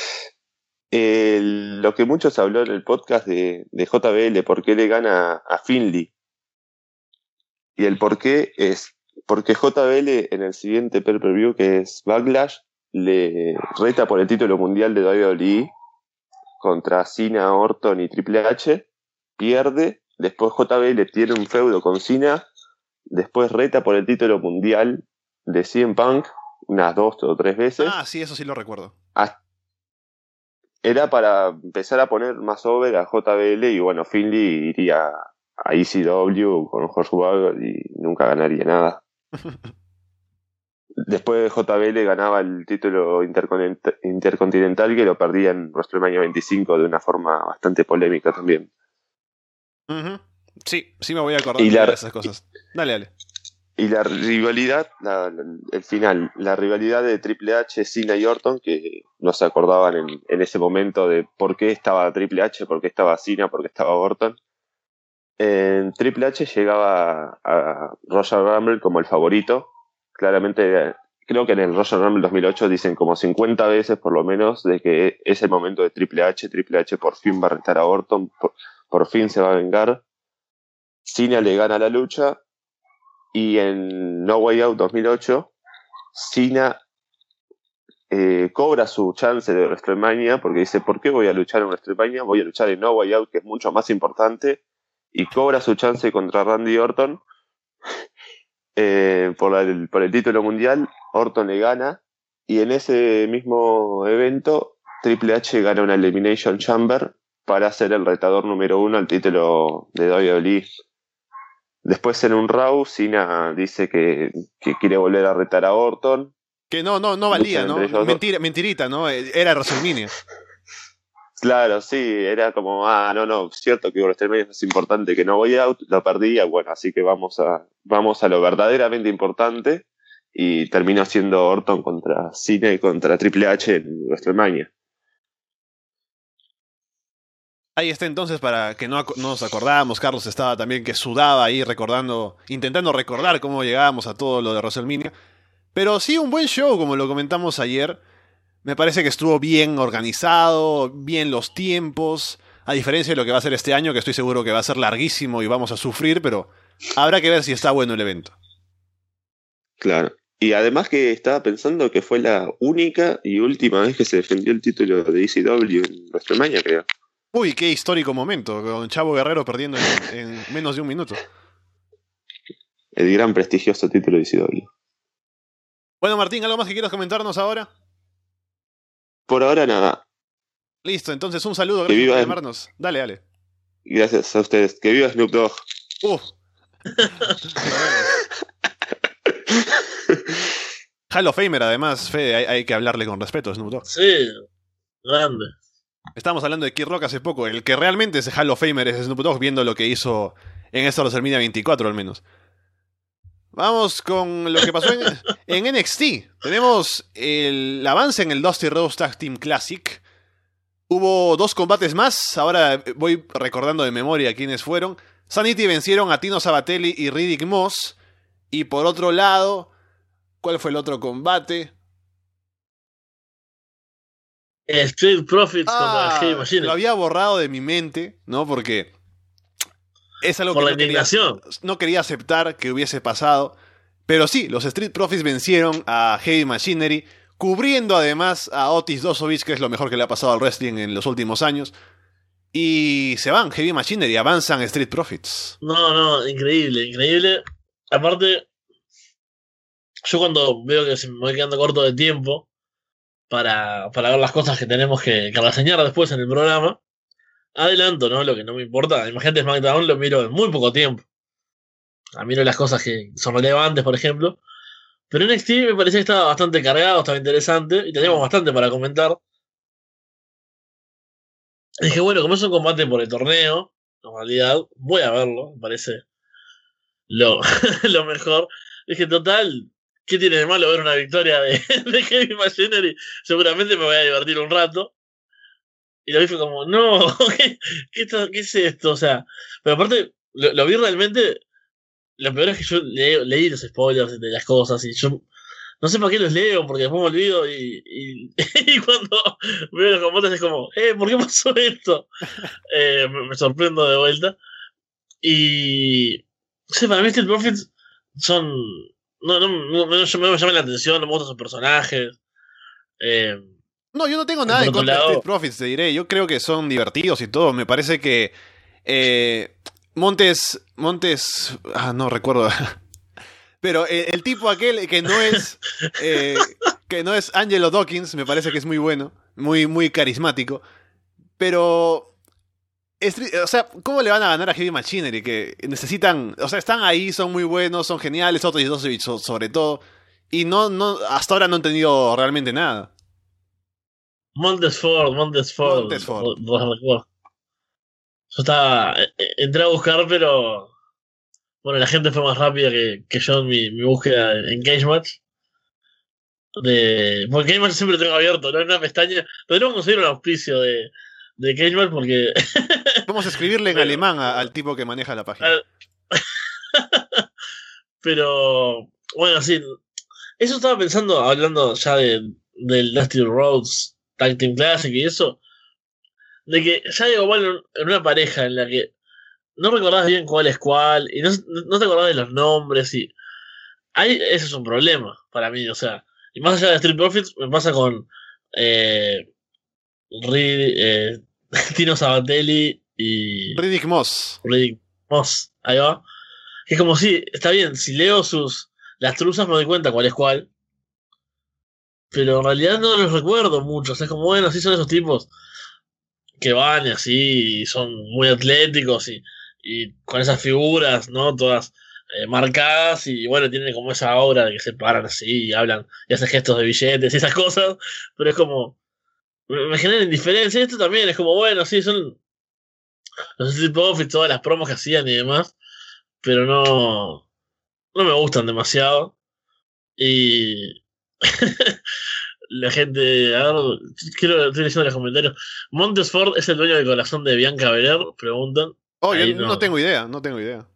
lo que muchos habló en el podcast de, de JBL, por qué le gana a Finley. Y el por qué es porque JBL en el siguiente pay-per-view, que es Backlash, le reta por el título mundial de WWE contra Cena, Orton y Triple H, pierde, después JBL tiene un feudo con Cena Después reta por el título mundial de CM Punk unas dos o tres veces. Ah, sí, eso sí lo recuerdo. Era para empezar a poner más over a JBL y bueno, Finley iría a ECW con Jorge Wagner y nunca ganaría nada. Después JBL ganaba el título intercontinental que lo perdía en WrestleMania 25 de una forma bastante polémica también. Sí, sí me voy a acordar de esas cosas. Dale, dale. Y la rivalidad, el final, la rivalidad de Triple H, Cena y Orton, que no se acordaban en, en, ese momento de por qué estaba Triple H, por qué estaba Cena, por qué estaba Orton. Triple H llegaba a Roger Rumble como el favorito. Claramente, creo que en el Roger Rumble 2008 dicen como 50 veces por lo menos de que es el momento de Triple H. Triple H por fin va a retar a Orton, por fin se va a vengar. Cena le gana la lucha y en No Way Out 2008 Cena eh, cobra su chance de WrestleMania porque dice, ¿por qué voy a luchar en WrestleMania? Voy a luchar en No Way Out, que es mucho más importante, y cobra su chance contra Randy Orton eh, por, el, por el título mundial. Orton le gana, y en ese mismo evento, Triple H gana una Elimination Chamber para ser el retador número uno al título de WWE. Después en un Raw, Cena dice que, que quiere volver a retar a Orton, Que no, no, no valía, ¿no? Mentira, mentirita, ¿no? Era WrestleMania. Claro, sí, era como, ah, no, no, cierto que WrestleMania es importante, que no voy out, lo perdí, ah, bueno, así que vamos a, vamos a lo verdaderamente importante, y terminó siendo Orton contra Cena y contra Triple H en WrestleMania. Ahí está entonces para que no, nos acordábamos, Carlos estaba también que sudaba ahí recordando, intentando recordar cómo llegábamos a todo lo de WrestleMania. Pero sí, un buen show, como lo comentamos ayer. Me parece que estuvo bien organizado, bien los tiempos, a diferencia de lo que va a ser este año, que estoy seguro que va a ser larguísimo y vamos a sufrir, pero habrá que ver si está bueno el evento. Claro. Y además que estaba pensando que fue la única y última vez que se defendió el título de ECW en WrestleMania, creo. Uy, qué histórico momento, con Chavo Guerrero perdiendo en, en menos de un minuto. El gran prestigioso título de ECW. Bueno, Martín, ¿algo más que quieras comentarnos ahora? Por ahora nada. Listo, entonces un saludo, Que gracias por viva- llamarnos. Dale, dale. Gracias a ustedes. Que viva Snoop Dogg. Uf. Hall of Famer, además, Fede, hay, hay que hablarle con respeto, Snoop Dogg. Sí, grande. Estábamos hablando de Kid Rock hace poco. El que realmente es Hall of Famer es Snoop Dogg, viendo lo que hizo en esta WrestleMania 24 al menos. Vamos con lo que pasó en, en NXT. Tenemos el avance en el Dusty Rhodes Tag Team Classic. Hubo dos combates más. Ahora voy recordando de memoria quiénes fueron. Sanity vencieron a Tino Sabatelli y Riddick Moss. Y por otro lado, ¿cuál fue el otro combate? Street Profits contra Ah, Heavy Machine. lo había borrado de mi mente, ¿no? Porque es algo Por que la no quería, indignación. no quería aceptar que hubiese pasado. Pero sí, los Street Profits vencieron a Heavy Machinery, cubriendo además a Otis Dosovich, que es lo mejor que le ha pasado al wrestling en los últimos años. Y se van, Heavy Machinery, avanzan Street Profits. No, no, increíble, increíble. Aparte, yo cuando veo que se me voy quedando corto de tiempo para, para ver las cosas que tenemos que, que reseñar después en el programa, adelanto, ¿no? Lo que no me importa. Imagínate SmackDown lo miro en muy poco tiempo. A miro las cosas que son relevantes, por ejemplo. Pero NXT me parecía que estaba bastante cargado, estaba interesante y teníamos bastante para comentar. Y dije, bueno, como es un combate por el torneo, en realidad voy a verlo, me parece lo, lo mejor. Dije, total, ¿qué tiene de malo ver una victoria de, de Heavy Machinery? Seguramente me voy a divertir un rato. Y lo vi fue como, no, ¿qué, qué, esto- qué es esto? O sea, pero aparte, lo, lo vi realmente. Lo peor es que yo le- leí los spoilers de las cosas y yo no sé para qué los leo, porque después me olvido y, y, y cuando veo los combates es como, eh, ¿por qué pasó esto? Eh, me, me sorprendo de vuelta. Y. No sé, para mí Steel Profits son. No, no, no, no, me llaman la atención, no me gustan sus personajes. Eh, No, yo no tengo nada en contra de Street Profits, te diré. Yo creo que son divertidos y todo. Me parece que eh, Montes, Montes, ah, no recuerdo. Pero eh, el tipo aquel que no es, eh, que no es Angelo Dawkins, me parece que es muy bueno, muy, muy carismático. Pero, Street- o sea, ¿cómo le van a ganar a Heavy Machinery? Que necesitan, o sea, están ahí, son muy buenos, son geniales, otros y so- sobre todo. Y no, no, hasta ahora no han tenido realmente nada. Montesford, Montesford. Montesford. Yo estaba. eh, eh, Entré a buscar, pero. Bueno, la gente fue más rápida que, que yo en mi, mi búsqueda en Cage Match. De, porque Cage Match siempre tengo abierto, ¿no? En una pestaña. Podríamos conseguir un auspicio de, de Match porque. Vamos a escribirle en alemán a- al tipo que maneja la página. Al- Pero, bueno, sí. Eso estaba pensando, hablando ya de, del Dusty Rhodes Tag Team Classic y eso. De que ya digo, bueno, en una pareja en la que no recordás bien cuál es cuál y no, no te acordás de los nombres y. Ahí, ese es un problema para mí, o sea. Y más allá de Street Profits, me pasa con eh, Rid- eh, Tino Sabatelli y Riddick Moss. Riddick Moss. Ahí va. Es como si, está bien, si leo sus las truzas me doy cuenta cuál es cuál. Pero en realidad no los recuerdo mucho. O sea, es como, bueno, sí son esos tipos que van y así, y son muy atléticos y, y con esas figuras, ¿no? Todas eh, marcadas y bueno, tienen como esa aura de que se paran así y hablan y hacen gestos de billetes y esas cosas, pero es como, me, me genera indiferencia. Y esto también es como, bueno, sí, son los Street Profits, todas las promos que hacían y demás, pero no, no me gustan demasiado. Y la gente, a ver, quiero, estoy leyendo los comentarios. Montes Ford es el dueño del corazón de Bianca Belair, preguntan. Oh, yo no. no. tengo idea, no tengo idea.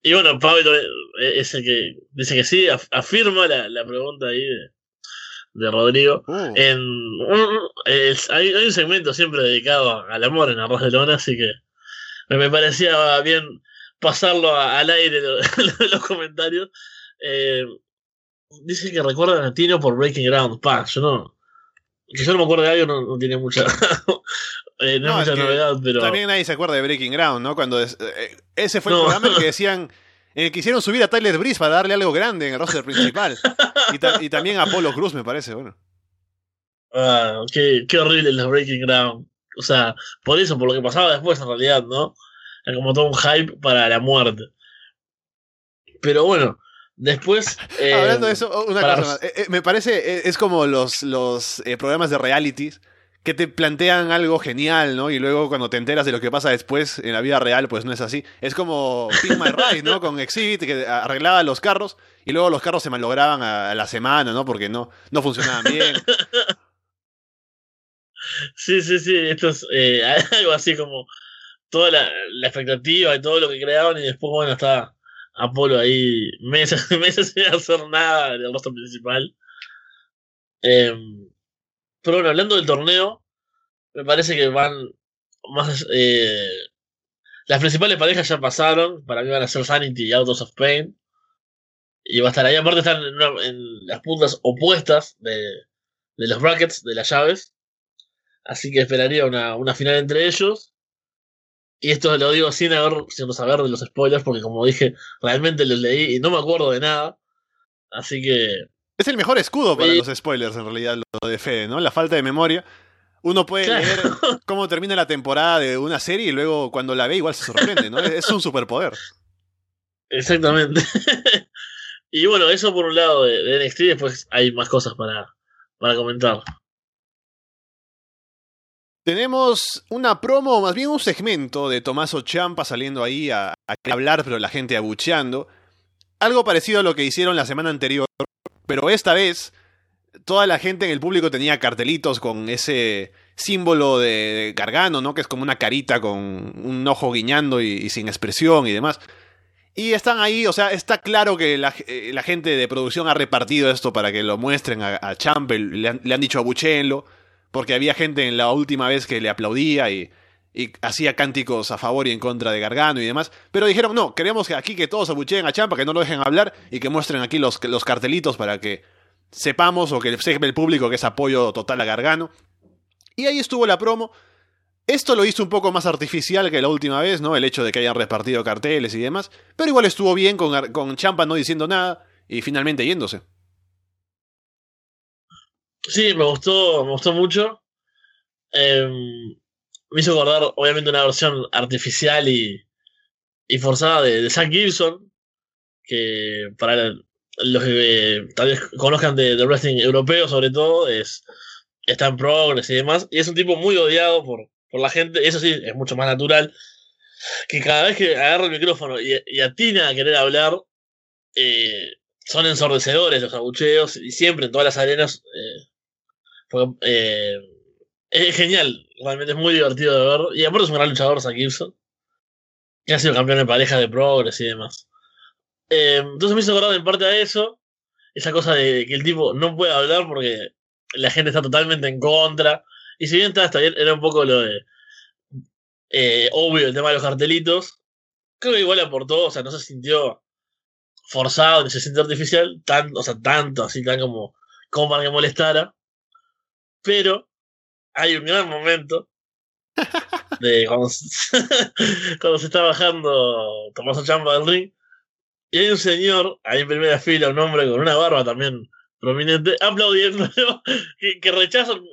Y bueno, Pablo eh, es el que dice que sí, af- afirma la, la pregunta ahí de, de Rodrigo. Uh, En, un- es- hay, hay un segmento siempre dedicado al amor en Arroz de Lona, así que me, me parecía bien pasarlo a- al aire lo- los comentarios. Eh, dice que recuerdan a Tino por Breaking Ground. Pa, yo no. Que yo no me acuerdo de algo no, no tiene mucha. eh, no, No, es mucha novedad, pero. También nadie se acuerda de Breaking Ground, ¿no? Cuando es- eh, ese fue el programa en que decían, que hicieron subir a Tyler Breeze para darle algo grande en el roster principal. Y, ta- y también a Apolo Cruz, me parece, bueno. Ah, qué, qué horrible los Breaking Ground. O sea, por eso, por lo que pasaba después en realidad, ¿no? Era como todo un hype para la muerte. Pero bueno, después. eh, Hablando de eso, una para- cosa más. Eh, eh, me parece, eh, es como los, los eh, programas de realities que te plantean algo genial, ¿no? Y luego cuando te enteras de lo que pasa después en la vida real, pues no es así. Es como Pin My Ride, ¿no? Con Exhibit, que arreglaba los carros y luego los carros se malograban a, la semana, ¿no? Porque no, no funcionaban bien. Sí, sí, sí. Esto es eh, algo así como toda la, expectativa y todo lo que creaban, y después, bueno, está Apolo ahí meses, meses sin hacer nada del rostro principal. Eh, pero bueno, hablando del torneo, me parece que van más. Eh, las principales parejas ya pasaron. Para mí van a ser Sanity y Autos of Pain. Y va a estar ahí. Aparte, están en, las puntas opuestas de, de los brackets, de las llaves. Así que esperaría una, una final entre ellos. Y esto lo digo sin haber, sin saber de los spoilers, porque como dije, realmente los leí y no me acuerdo de nada. Así que Es el mejor escudo para Sí. los spoilers, en realidad, lo de Fede, ¿no? La falta de memoria. Uno puede Claro. leer cómo termina la temporada de una serie y luego cuando la ve igual se sorprende, ¿no? Es un superpoder. Exactamente. y bueno, eso por un lado de, de NXT, después hay más cosas para, para comentar. Tenemos una promo, más bien un segmento de Tomaso Champa saliendo ahí a, a hablar, pero la gente abucheando. Algo parecido a lo que hicieron la semana anterior, pero esta vez toda la gente en el público tenía cartelitos con ese símbolo de, Gargano, ¿no? Que es como una carita con un ojo guiñando y, sin expresión y demás. Y están ahí, o sea, está claro que la, eh, gente de producción ha repartido esto para que lo muestren a, a Champa, le han, dicho abucheenlo porque había gente en la última vez que le aplaudía y, y hacía cánticos a favor y en contra de Gargano y demás. Pero dijeron, no, queremos que aquí que todos abucheen a Champa, que no lo dejen hablar y que muestren aquí los, los cartelitos para que sepamos o que sepa el público que es apoyo total a Gargano. Y ahí estuvo la promo. Esto lo hizo un poco más artificial que la última vez, ¿no? El hecho de que hayan repartido carteles y demás. Pero igual estuvo bien con, con Champa no diciendo nada y finalmente yéndose. Sí, me gustó, me gustó mucho. Eh, me hizo acordar, obviamente, una versión artificial y, y forzada de, de Zack Gibson, que para los que eh, tal vez conozcan de, wrestling europeo, sobre todo, es está en progress y demás, y es un tipo muy odiado por, por la gente, eso sí, es mucho más natural, que cada vez que agarra el micrófono y, y atina a querer hablar, eh, son ensordecedores los abucheos, y siempre en todas las arenas, eh, porque, eh, es genial, realmente es muy divertido de ver. Y aparte es un gran luchador, Zack Gibson. Que ha sido campeón de pareja de Progress y demás. Eh, entonces me hizo acordar en parte a eso. Esa cosa de que el tipo no puede hablar porque la gente está totalmente en contra. Y si bien está, bien, era un poco lo de. eh, obvio el tema de los cartelitos. Creo que igual aportó, o sea, no se sintió forzado, ni se siente artificial, tan, o sea, tanto, así tan como, como para que molestara. Pero hay un gran momento de cuando, se, cuando se está bajando Tomaso Champa del ring. Y hay un señor ahí en primera fila, un hombre con una barba también prominente, aplaudiendo, que, que rechaza un,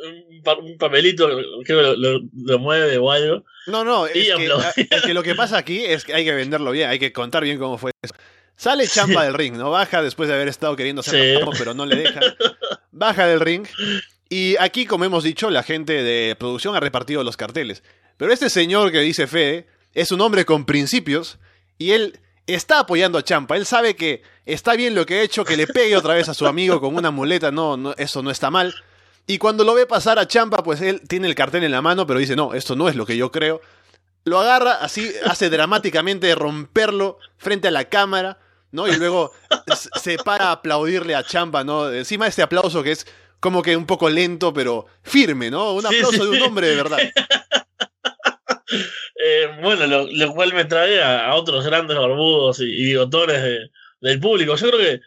un, papelito, creo que lo, lo, lo, mueve o algo. No, no, es que, es que, lo que pasa aquí es que hay que venderlo bien, hay que contar bien cómo fue eso. Sale Champa sí. del ring, ¿no? Baja después de haber estado queriendo hacer sí. pero no le dejan. Baja del ring. Y aquí, como hemos dicho, la gente de producción ha repartido los carteles. Pero este señor que dice Fede es un hombre con principios y él está apoyando a Champa. Él sabe que está bien lo que ha hecho, que le pegue otra vez a su amigo con una muleta, no, eso no está mal. Y cuando lo ve pasar a Champa, pues él tiene el cartel en la mano, pero dice, no, esto no es lo que yo creo. Lo agarra, así hace dramáticamente romperlo frente a la cámara, ¿no? Y luego se para a aplaudirle a Champa, ¿no? Encima este aplauso que es como que un poco lento, pero firme, ¿no? Un aplauso sí, sí. de un hombre de verdad. Eh, bueno, lo, lo, cual me trae a, a otros grandes barbudos y, y bigotones de, del público. Yo creo que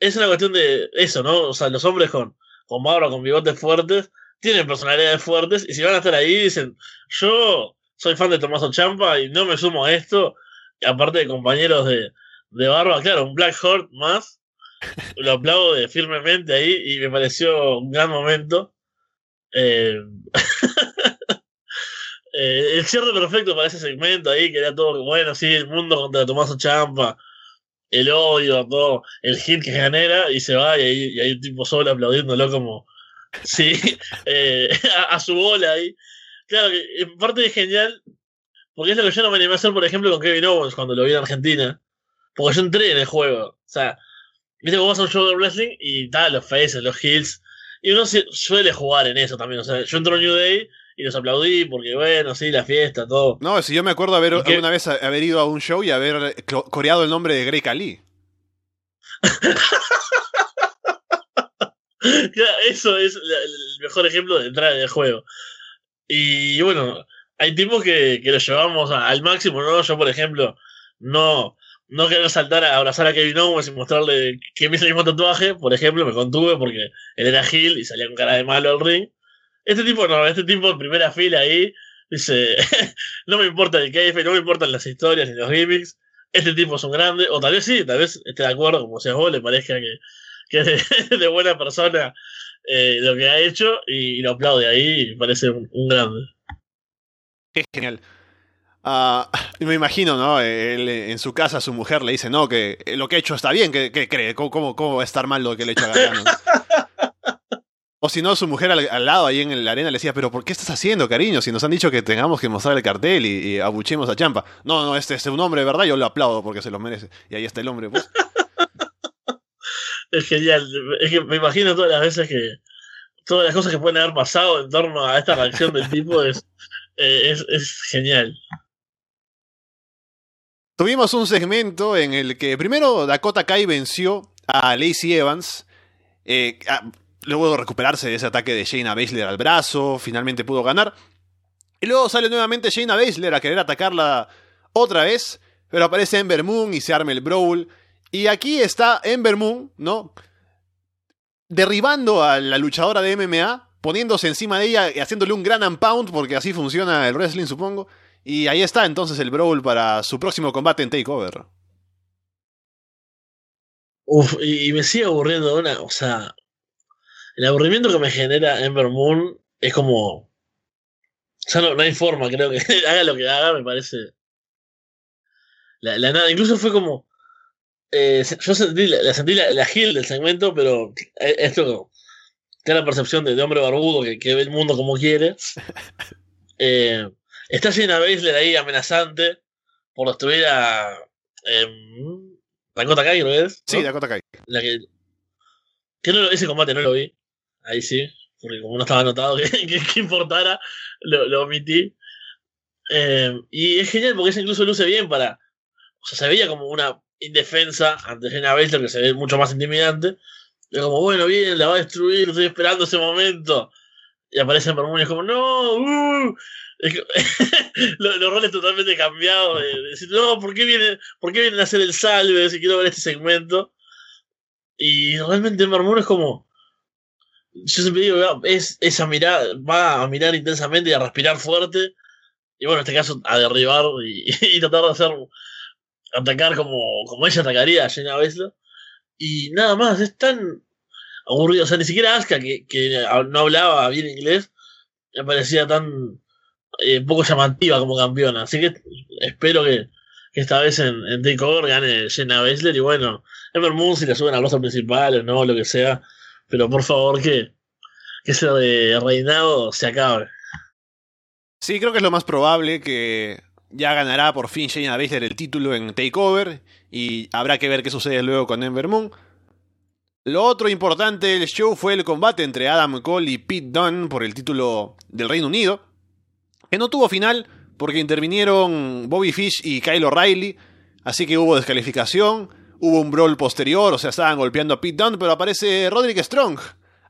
es una cuestión de eso, ¿no? O sea, los hombres con, con barba, con bigotes fuertes, tienen personalidades fuertes y si van a estar ahí dicen, yo soy fan de Tomaso Champa y no me sumo a esto, aparte de compañeros de, de barba, claro, un Black Hort más, lo aplaudo firmemente ahí y me pareció un gran momento. Eh... eh, el cierre perfecto para ese segmento ahí, que era todo bueno, sí, el mundo contra Tomaso Champa, el odio, todo, el hit que genera, y se va, y hay, y un tipo solo aplaudiéndolo como, sí, eh, a, su bola ahí. Claro, en parte es genial, porque es lo que yo no me animé a hacer, por ejemplo, con Kevin Owens cuando lo vi en Argentina, porque yo entré en el juego, o sea, viste que vas a un show de wrestling y tal, los faces, los heels, y uno suele jugar en eso también, o sea, yo entro a New Day y los aplaudí porque, bueno, sí, la fiesta, todo. No, si yo me acuerdo haber que... una vez haber ido a un show y haber coreado el nombre de Grey Khali. Eso es el mejor ejemplo de entrada del juego. Y bueno, hay tipos que, que lo llevamos al máximo, ¿no? Yo, por ejemplo, no, no querer saltar a abrazar a Kevin Owens y mostrarle que me hizo el mismo tatuaje, por ejemplo, me contuve porque él era Gil y salía con cara de malo al ring. Este tipo no, este tipo en primera fila ahí dice, no me importa el KF, no me importan las historias ni los gimmicks, este tipo es un grande, o tal vez sí, tal vez esté de acuerdo, como seas vos, le parezca que, es de, buena persona eh, lo que ha hecho y, lo aplaude ahí y parece un, un grande. Es genial. Uh, me imagino, ¿no? Él, en su casa su mujer le dice, no, que lo que ha hecho está bien, que, que cree? ¿Cómo, ¿Cómo, ¿Cómo, va a estar mal lo que le ha hecho a? O si no, su mujer al, lado ahí en la arena le decía, pero ¿por qué estás haciendo, cariño? Si nos han dicho que tengamos que mostrar el cartel y, y abuchemos a Champa. No, no, este, este es un hombre verdad, yo lo aplaudo porque se lo merece. Y ahí está el hombre, pues. es genial. Es que me imagino todas las veces que. Todas las cosas que pueden haber pasado en torno a esta reacción del tipo es, eh, es genial. Tuvimos un segmento en el que primero Dakota Kai venció a Lacey Evans. Eh, luego de recuperarse de ese ataque de Shayna Baszler al brazo, finalmente pudo ganar. Y luego sale nuevamente Shayna Baszler a querer atacarla otra vez, pero aparece Ember Moon y se arma el brawl. Y aquí está Ember Moon, ¿no? Derribando a la luchadora de MMA, poniéndose encima de ella y haciéndole un gran pound, porque así funciona el wrestling, supongo. Y ahí está entonces el brawl para su próximo combate en Takeover. Uf, y me sigue aburriendo una, o sea, el aburrimiento que me genera Ember Moon es como. O sea, no, no hay forma, creo que haga lo que haga, me parece. La, la nada, incluso fue como. Eh, yo sentí, la, sentí la, la heel del segmento, pero esto tiene la percepción de, de hombre barbudo que, que, ve el mundo como quiere. Eh, está Jenna Baszler ahí amenazante por destruir a. Eh, Dakota Kai, ¿no es? Sí, Dakota Kai. La que, que no, ese combate no lo vi ahí sí, porque como no estaba anotado que, que, que importara, lo, lo omití. Eh, y es genial porque eso incluso luce bien para. O sea, se veía como una indefensa ante Jenna Baszler que se ve mucho más intimidante. Y como, bueno, bien, la va a destruir, estoy esperando ese momento. y aparece Ember y es como, no, uh, los, roles totalmente cambiados. Decir, no, ¿por qué, vienen, ¿por vienen a hacer el salve si quiero ver este segmento? Y realmente Ember es como. Yo siempre digo, es esa mirada, va a mirar intensamente y a respirar fuerte. Y bueno, en este caso a derribar y, tratar de hacer. atacar como, como ella atacaría a Jenna Bessler. Y nada más, es tan aburrido. O sea, ni siquiera Asuka, que, que no hablaba bien inglés, me parecía tan eh, poco llamativa como campeona. Así que espero que, esta vez en, en Takeover gane Jenna Bessler y bueno, Ember Moon si le suben a rosa principal o no, lo que sea. Pero por favor que, que ese reinado se acabe. Sí, creo que es lo más probable que ya ganará por fin Shayna Baszler el título en Takeover y habrá que ver qué sucede luego con Ember Moon. Lo otro importante del show fue el combate entre Adam Cole y Pete Dunne por el título del Reino Unido, que no tuvo final porque intervinieron Bobby Fish y Kyle O'Reilly, así que hubo descalificación, hubo un brawl posterior, o sea, estaban golpeando a Pete Dunne, pero aparece Roderick Strong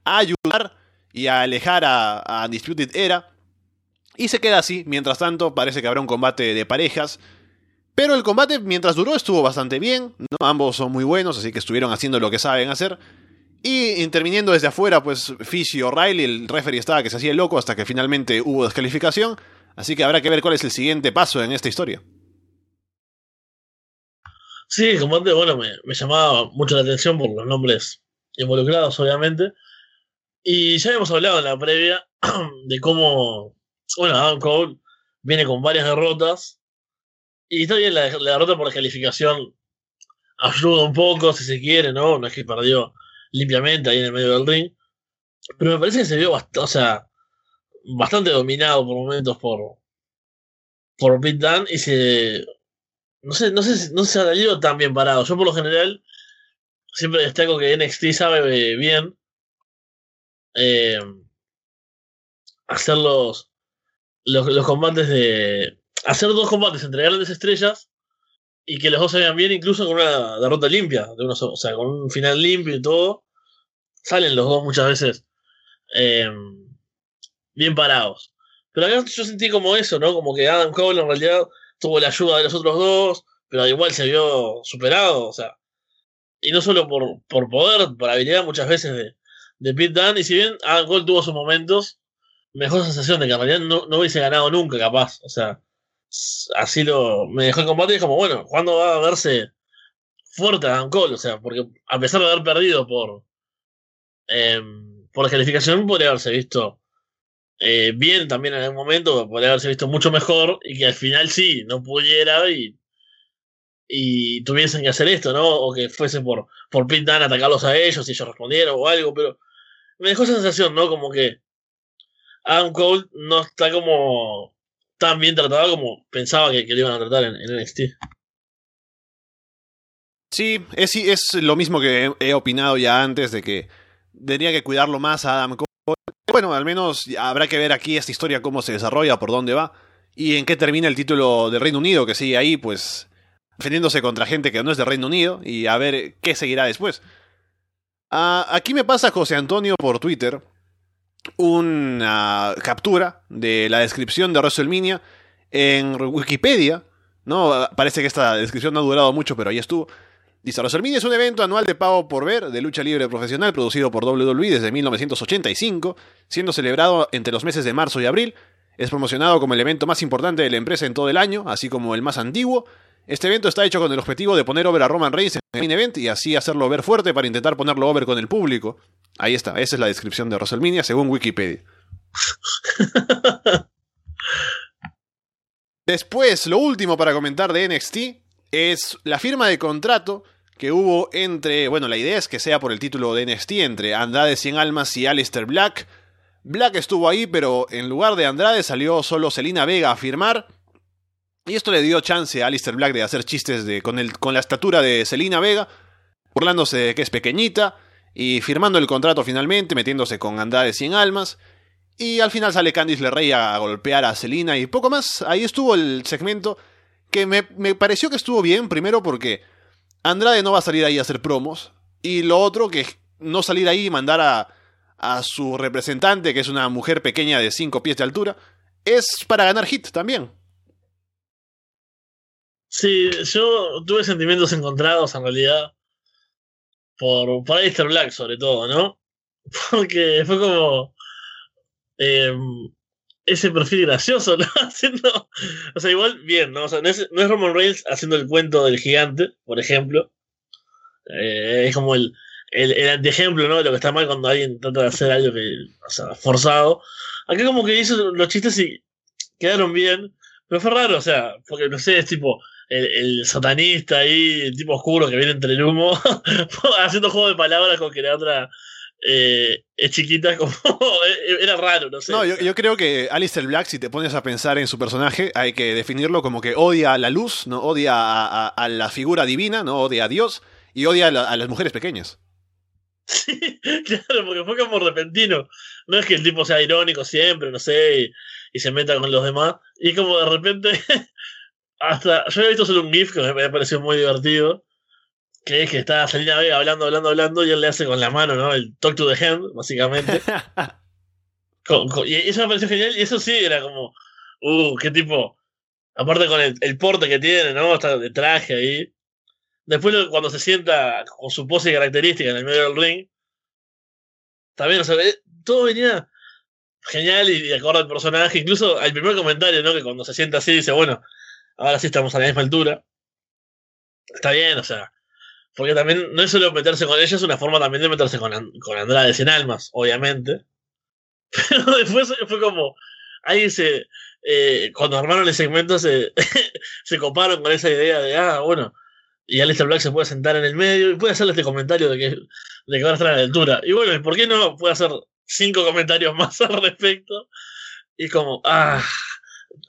a ayudar y a alejar a, a Undisputed Era. Y se queda así, mientras tanto parece que habrá un combate de parejas. Pero el combate mientras duró estuvo bastante bien, ¿no? ambos son muy buenos, así que estuvieron haciendo lo que saben hacer. Y interviniendo desde afuera, pues Fish y O'Reilly, el referee estaba que se hacía loco hasta que finalmente hubo descalificación. Así que habrá que ver cuál es el siguiente paso en esta historia. Sí, el combate, bueno, me, llamaba mucho la atención por los nombres involucrados, obviamente. Y ya habíamos hablado en la previa de cómo, bueno, Adam Cole viene con varias derrotas. Y está bien, la, derrota por descalificación ayuda un poco, si se quiere, ¿no? No es que perdió limpiamente ahí en el medio del ring. Pero me parece que se vio bastante, o sea, bastante dominado por momentos por, por Pete Dunne y se. No sé, no sé, no se ha salido tan bien parado. Yo, por lo general, siempre destaco que NXT sabe bien eh, hacer los, los, combates de. Hacer dos combates entre grandes estrellas y que los dos se vean bien, incluso con una derrota limpia, de o sea, con un final limpio y todo. Salen los dos muchas veces eh, bien parados. Pero acá yo sentí como eso, ¿no? Como que Adam Cole en realidad tuvo la ayuda de los otros dos, pero igual se vio superado, o sea. Y no solo por, por poder, por habilidad muchas veces de, de Pete Dunne. Y si bien Adam Cole tuvo sus momentos, mejor sensación de que en realidad no, no hubiese ganado nunca, capaz. O sea, así lo me dejó el combate y es como, bueno, ¿cuándo va a verse fuerte Adam Cole? O sea, porque a pesar de haber perdido por eh, por descalificación, podría haberse visto eh, bien también en algún momento, podría haberse visto mucho mejor y que al final sí, no pudiera y, y tuviesen que hacer esto, ¿no? O que fuese por, por Pit Dan atacarlos a ellos y ellos respondieron o algo, pero me dejó esa sensación, ¿no? Como que Adam Cole no está como tan bien tratado como pensaba que, que iban a tratar en, en NXT. Sí, es, es lo mismo que he, opinado ya antes de que tendría que cuidarlo más a Adam Cole. Bueno, al menos habrá que ver aquí esta historia cómo se desarrolla, por dónde va y en qué termina el título de Reino Unido, que sigue ahí, pues defendiéndose contra gente que no es de Reino Unido y a ver qué seguirá después. Ah, aquí me pasa José Antonio por Twitter una captura de la descripción de WrestleMania en Wikipedia. ¿no? Parece que esta descripción no ha durado mucho, pero ahí estuvo. Dice, WrestleMania es un evento anual de pago por ver de lucha libre profesional producido por WWE desde 1985, siendo celebrado entre los meses de marzo y abril. Es promocionado como el evento más importante de la empresa en todo el año, así como el más antiguo, este evento está hecho con el objetivo de poner over a Roman Reigns en el main event y así hacerlo ver fuerte para intentar ponerlo over con el público. Ahí está, esa es la descripción de WrestleMania según Wikipedia. Después, lo último para comentar de NXT es la firma de contrato que hubo entre, bueno, la idea es que sea por el título de NXT entre Andrade Cien Almas y Alistair Black. Black estuvo ahí, pero en lugar de Andrade salió solo Selina Vega a firmar. Y esto le dio chance a Alistair Black de hacer chistes de, con, el, con la estatura de Selina Vega, burlándose de que es pequeñita, y firmando el contrato finalmente, metiéndose con Andrade 100 almas. Y al final sale Candice LeRae a golpear a Selina y poco más. Ahí estuvo el segmento que me, me, pareció que estuvo bien, primero porque Andrade no va a salir ahí a hacer promos. Y lo otro, que no salir ahí y mandar a, a su representante, que es una mujer pequeña de 5 pies de altura, es para ganar hit también. Sí, yo tuve sentimientos encontrados en realidad. Por, por Black, sobre todo, ¿no? Porque fue como. Eh, ese perfil gracioso, ¿no? Haciendo. O sea, igual, bien, ¿no? O sea, no es, Roman Reigns haciendo el cuento del gigante, por ejemplo. Eh, es como el, el, el ¿no? De lo que está mal cuando alguien trata de hacer algo que, o sea, forzado. Acá como que hizo los chistes y quedaron bien, pero fue raro, o sea, porque no sé, es tipo el, el satanista ahí, el tipo oscuro que viene entre el humo, haciendo juego de palabras con que la otra eh, es chiquita, como era raro, no sé. No, yo, yo, creo que Alistair Black, si te pones a pensar en su personaje, hay que definirlo como que odia a la luz, no odia a, a, a la figura divina, no odia a Dios y odia a, la, a las mujeres pequeñas. Sí, claro, porque fue como repentino. No es que el tipo sea irónico siempre, no sé, y, y se meta con los demás. Y como de repente, hasta yo había visto solo un GIF que me pareció muy divertido, que es que está Selena Vega hablando, hablando, hablando, y él le hace con la mano, ¿no? El talk to the hand, básicamente. con, con, y eso me pareció genial, y eso sí era como, uh, qué tipo. Aparte con el, el porte que tiene, ¿no? Está de traje ahí. Después, cuando se sienta con su pose característica en el medio del ring, también, o sea, todo venía genial y de acuerdo al personaje. Incluso al primer comentario, ¿no? Que cuando se sienta así dice, bueno, ahora sí estamos a la misma altura. Está bien, o sea. Porque también no es solo meterse con ella, es una forma también de meterse con, con Andrade sin almas, obviamente. Pero después fue como. Ahí se. Eh, cuando armaron el segmento se, se coparon con esa idea de, ah, bueno, y Alistair Black se puede sentar en el medio y puede hacerle este comentario de que, de que va a estar a la altura. Y bueno, ¿por qué no puede hacer cinco comentarios más al respecto? Y como, ah,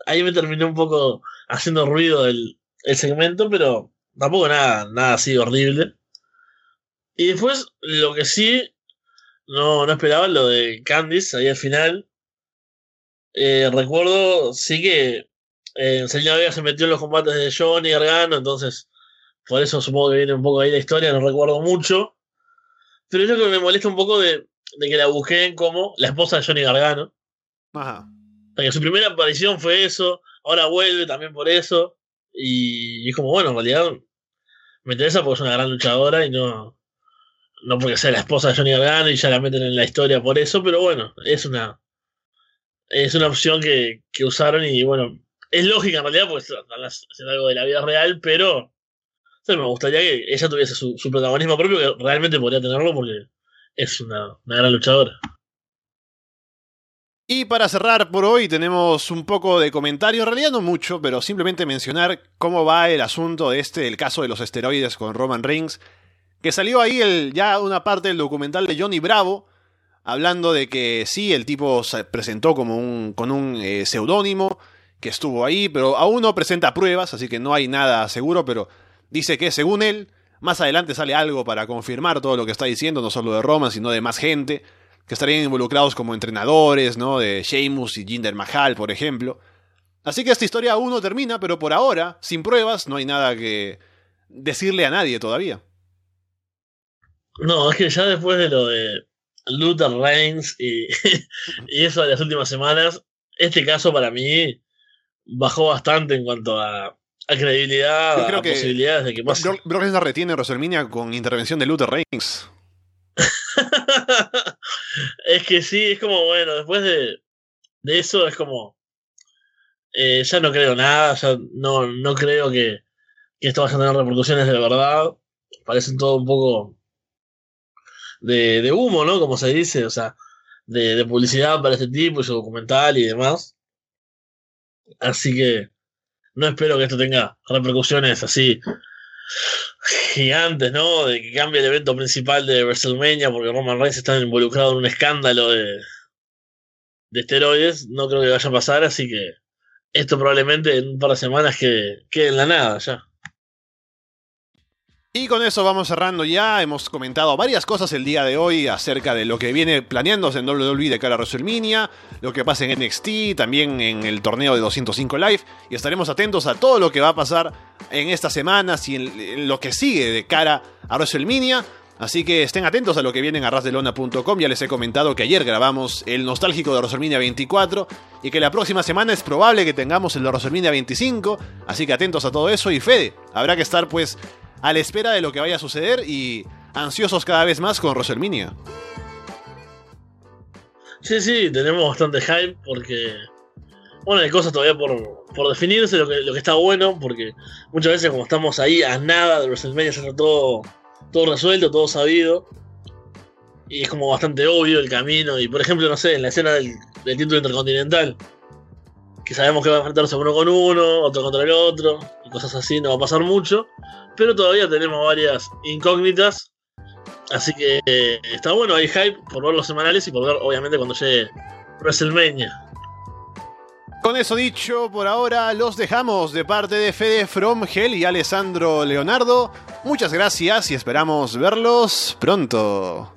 ahí me terminó un poco haciendo ruido el, el segmento, pero tampoco nada, nada así horrible. Y después, lo que sí, no, no esperaba, lo de Candice ahí al final. Eh, recuerdo, sí que eh, Selena Vega se metió en los combates de Johnny Gargano, entonces por eso supongo que viene un poco ahí la historia, no recuerdo mucho. Pero es lo que me molesta un poco de, de que la busquen como la esposa de Johnny Gargano. Ajá. Porque su primera aparición fue eso, ahora vuelve también por eso. Y, es como, bueno, en realidad me interesa porque es una gran luchadora y no, no porque sea la esposa de Johnny Gargano y ya la meten en la historia por eso, pero bueno, es una es una opción que, que usaron y bueno, es lógica en realidad porque es algo de la vida real, pero me gustaría que ella tuviese su, protagonismo propio, que realmente podría tenerlo porque es una gran luchadora. Y para cerrar por hoy tenemos un poco de comentario, en realidad no mucho, pero simplemente mencionar cómo va el asunto de este, el caso de los esteroides con Roman Reigns, que salió ahí el, ya una parte del documental de Johnny Bravo, hablando de que sí, el tipo se presentó como un, con un eh, seudónimo, que estuvo ahí, pero aún no presenta pruebas, así que no hay nada seguro, pero dice que según él, más adelante sale algo para confirmar todo lo que está diciendo, no solo de Roman, sino de más gente, que estarían involucrados como entrenadores, ¿no? De Sheamus y Jinder Mahal, por ejemplo. Así que esta historia aún no termina, pero por ahora, sin pruebas, no hay nada que decirle a nadie todavía. No, es que ya después de lo de Luther Reigns y, y eso de las últimas semanas, este caso para mí bajó bastante en cuanto a, a credibilidad, Yo creo a que posibilidades de que pase. Brock, Lesnar retiene WrestleMania con intervención de Luther Reigns. es que sí, es como, bueno, después de, de eso es como, eh, ya no creo nada, ya no, no creo que, esto vaya a tener repercusiones de verdad. Parecen todo un poco de, de humo, ¿no? Como se dice, o sea, de, de publicidad para este tipo y su documental y demás. Así que no espero que esto tenga repercusiones así gigantes, ¿no? De que cambie el evento principal de WrestleMania porque Roman Reigns está involucrado en un escándalo de, de esteroides. No creo que vaya a pasar, así que esto probablemente en un par de semanas quede, quede en la nada ya. Y con eso vamos cerrando ya. Hemos comentado varias cosas el día de hoy acerca de lo que viene planeándose en WWE de cara a WrestleMania, lo que pasa en NXT, también en el torneo de 205 Live. Y estaremos atentos a todo lo que va a pasar en estas semanas y en lo que sigue de cara a WrestleMania. Así que estén atentos a lo que vienen a rasdelona.com. Ya les he comentado que ayer grabamos el nostálgico de WrestleMania 24 y que la próxima semana es probable que tengamos el de WrestleMania 25. Así que atentos a todo eso. Y Fede, habrá que estar pues a la espera de lo que vaya a suceder y ansiosos cada vez más con WrestleMania. Sí, sí, tenemos bastante hype porque. Bueno, hay cosas todavía por, por definirse, lo que, lo que está bueno, porque muchas veces, como estamos ahí a nada de WrestleMania, está todo todo resuelto, todo sabido. Y es como bastante obvio el camino. Y por ejemplo, no sé, en la escena del, título intercontinental, que sabemos que va a enfrentarse uno con uno, otro contra el otro, y cosas así, no va a pasar mucho. Pero todavía tenemos varias incógnitas. Así que eh, está bueno, hay hype por ver los semanales y por ver, obviamente, cuando llegue WrestleMania. Con eso dicho, por ahora los dejamos de parte de Fede Fromgel y Alessandro Leonardo. Muchas gracias y esperamos verlos pronto.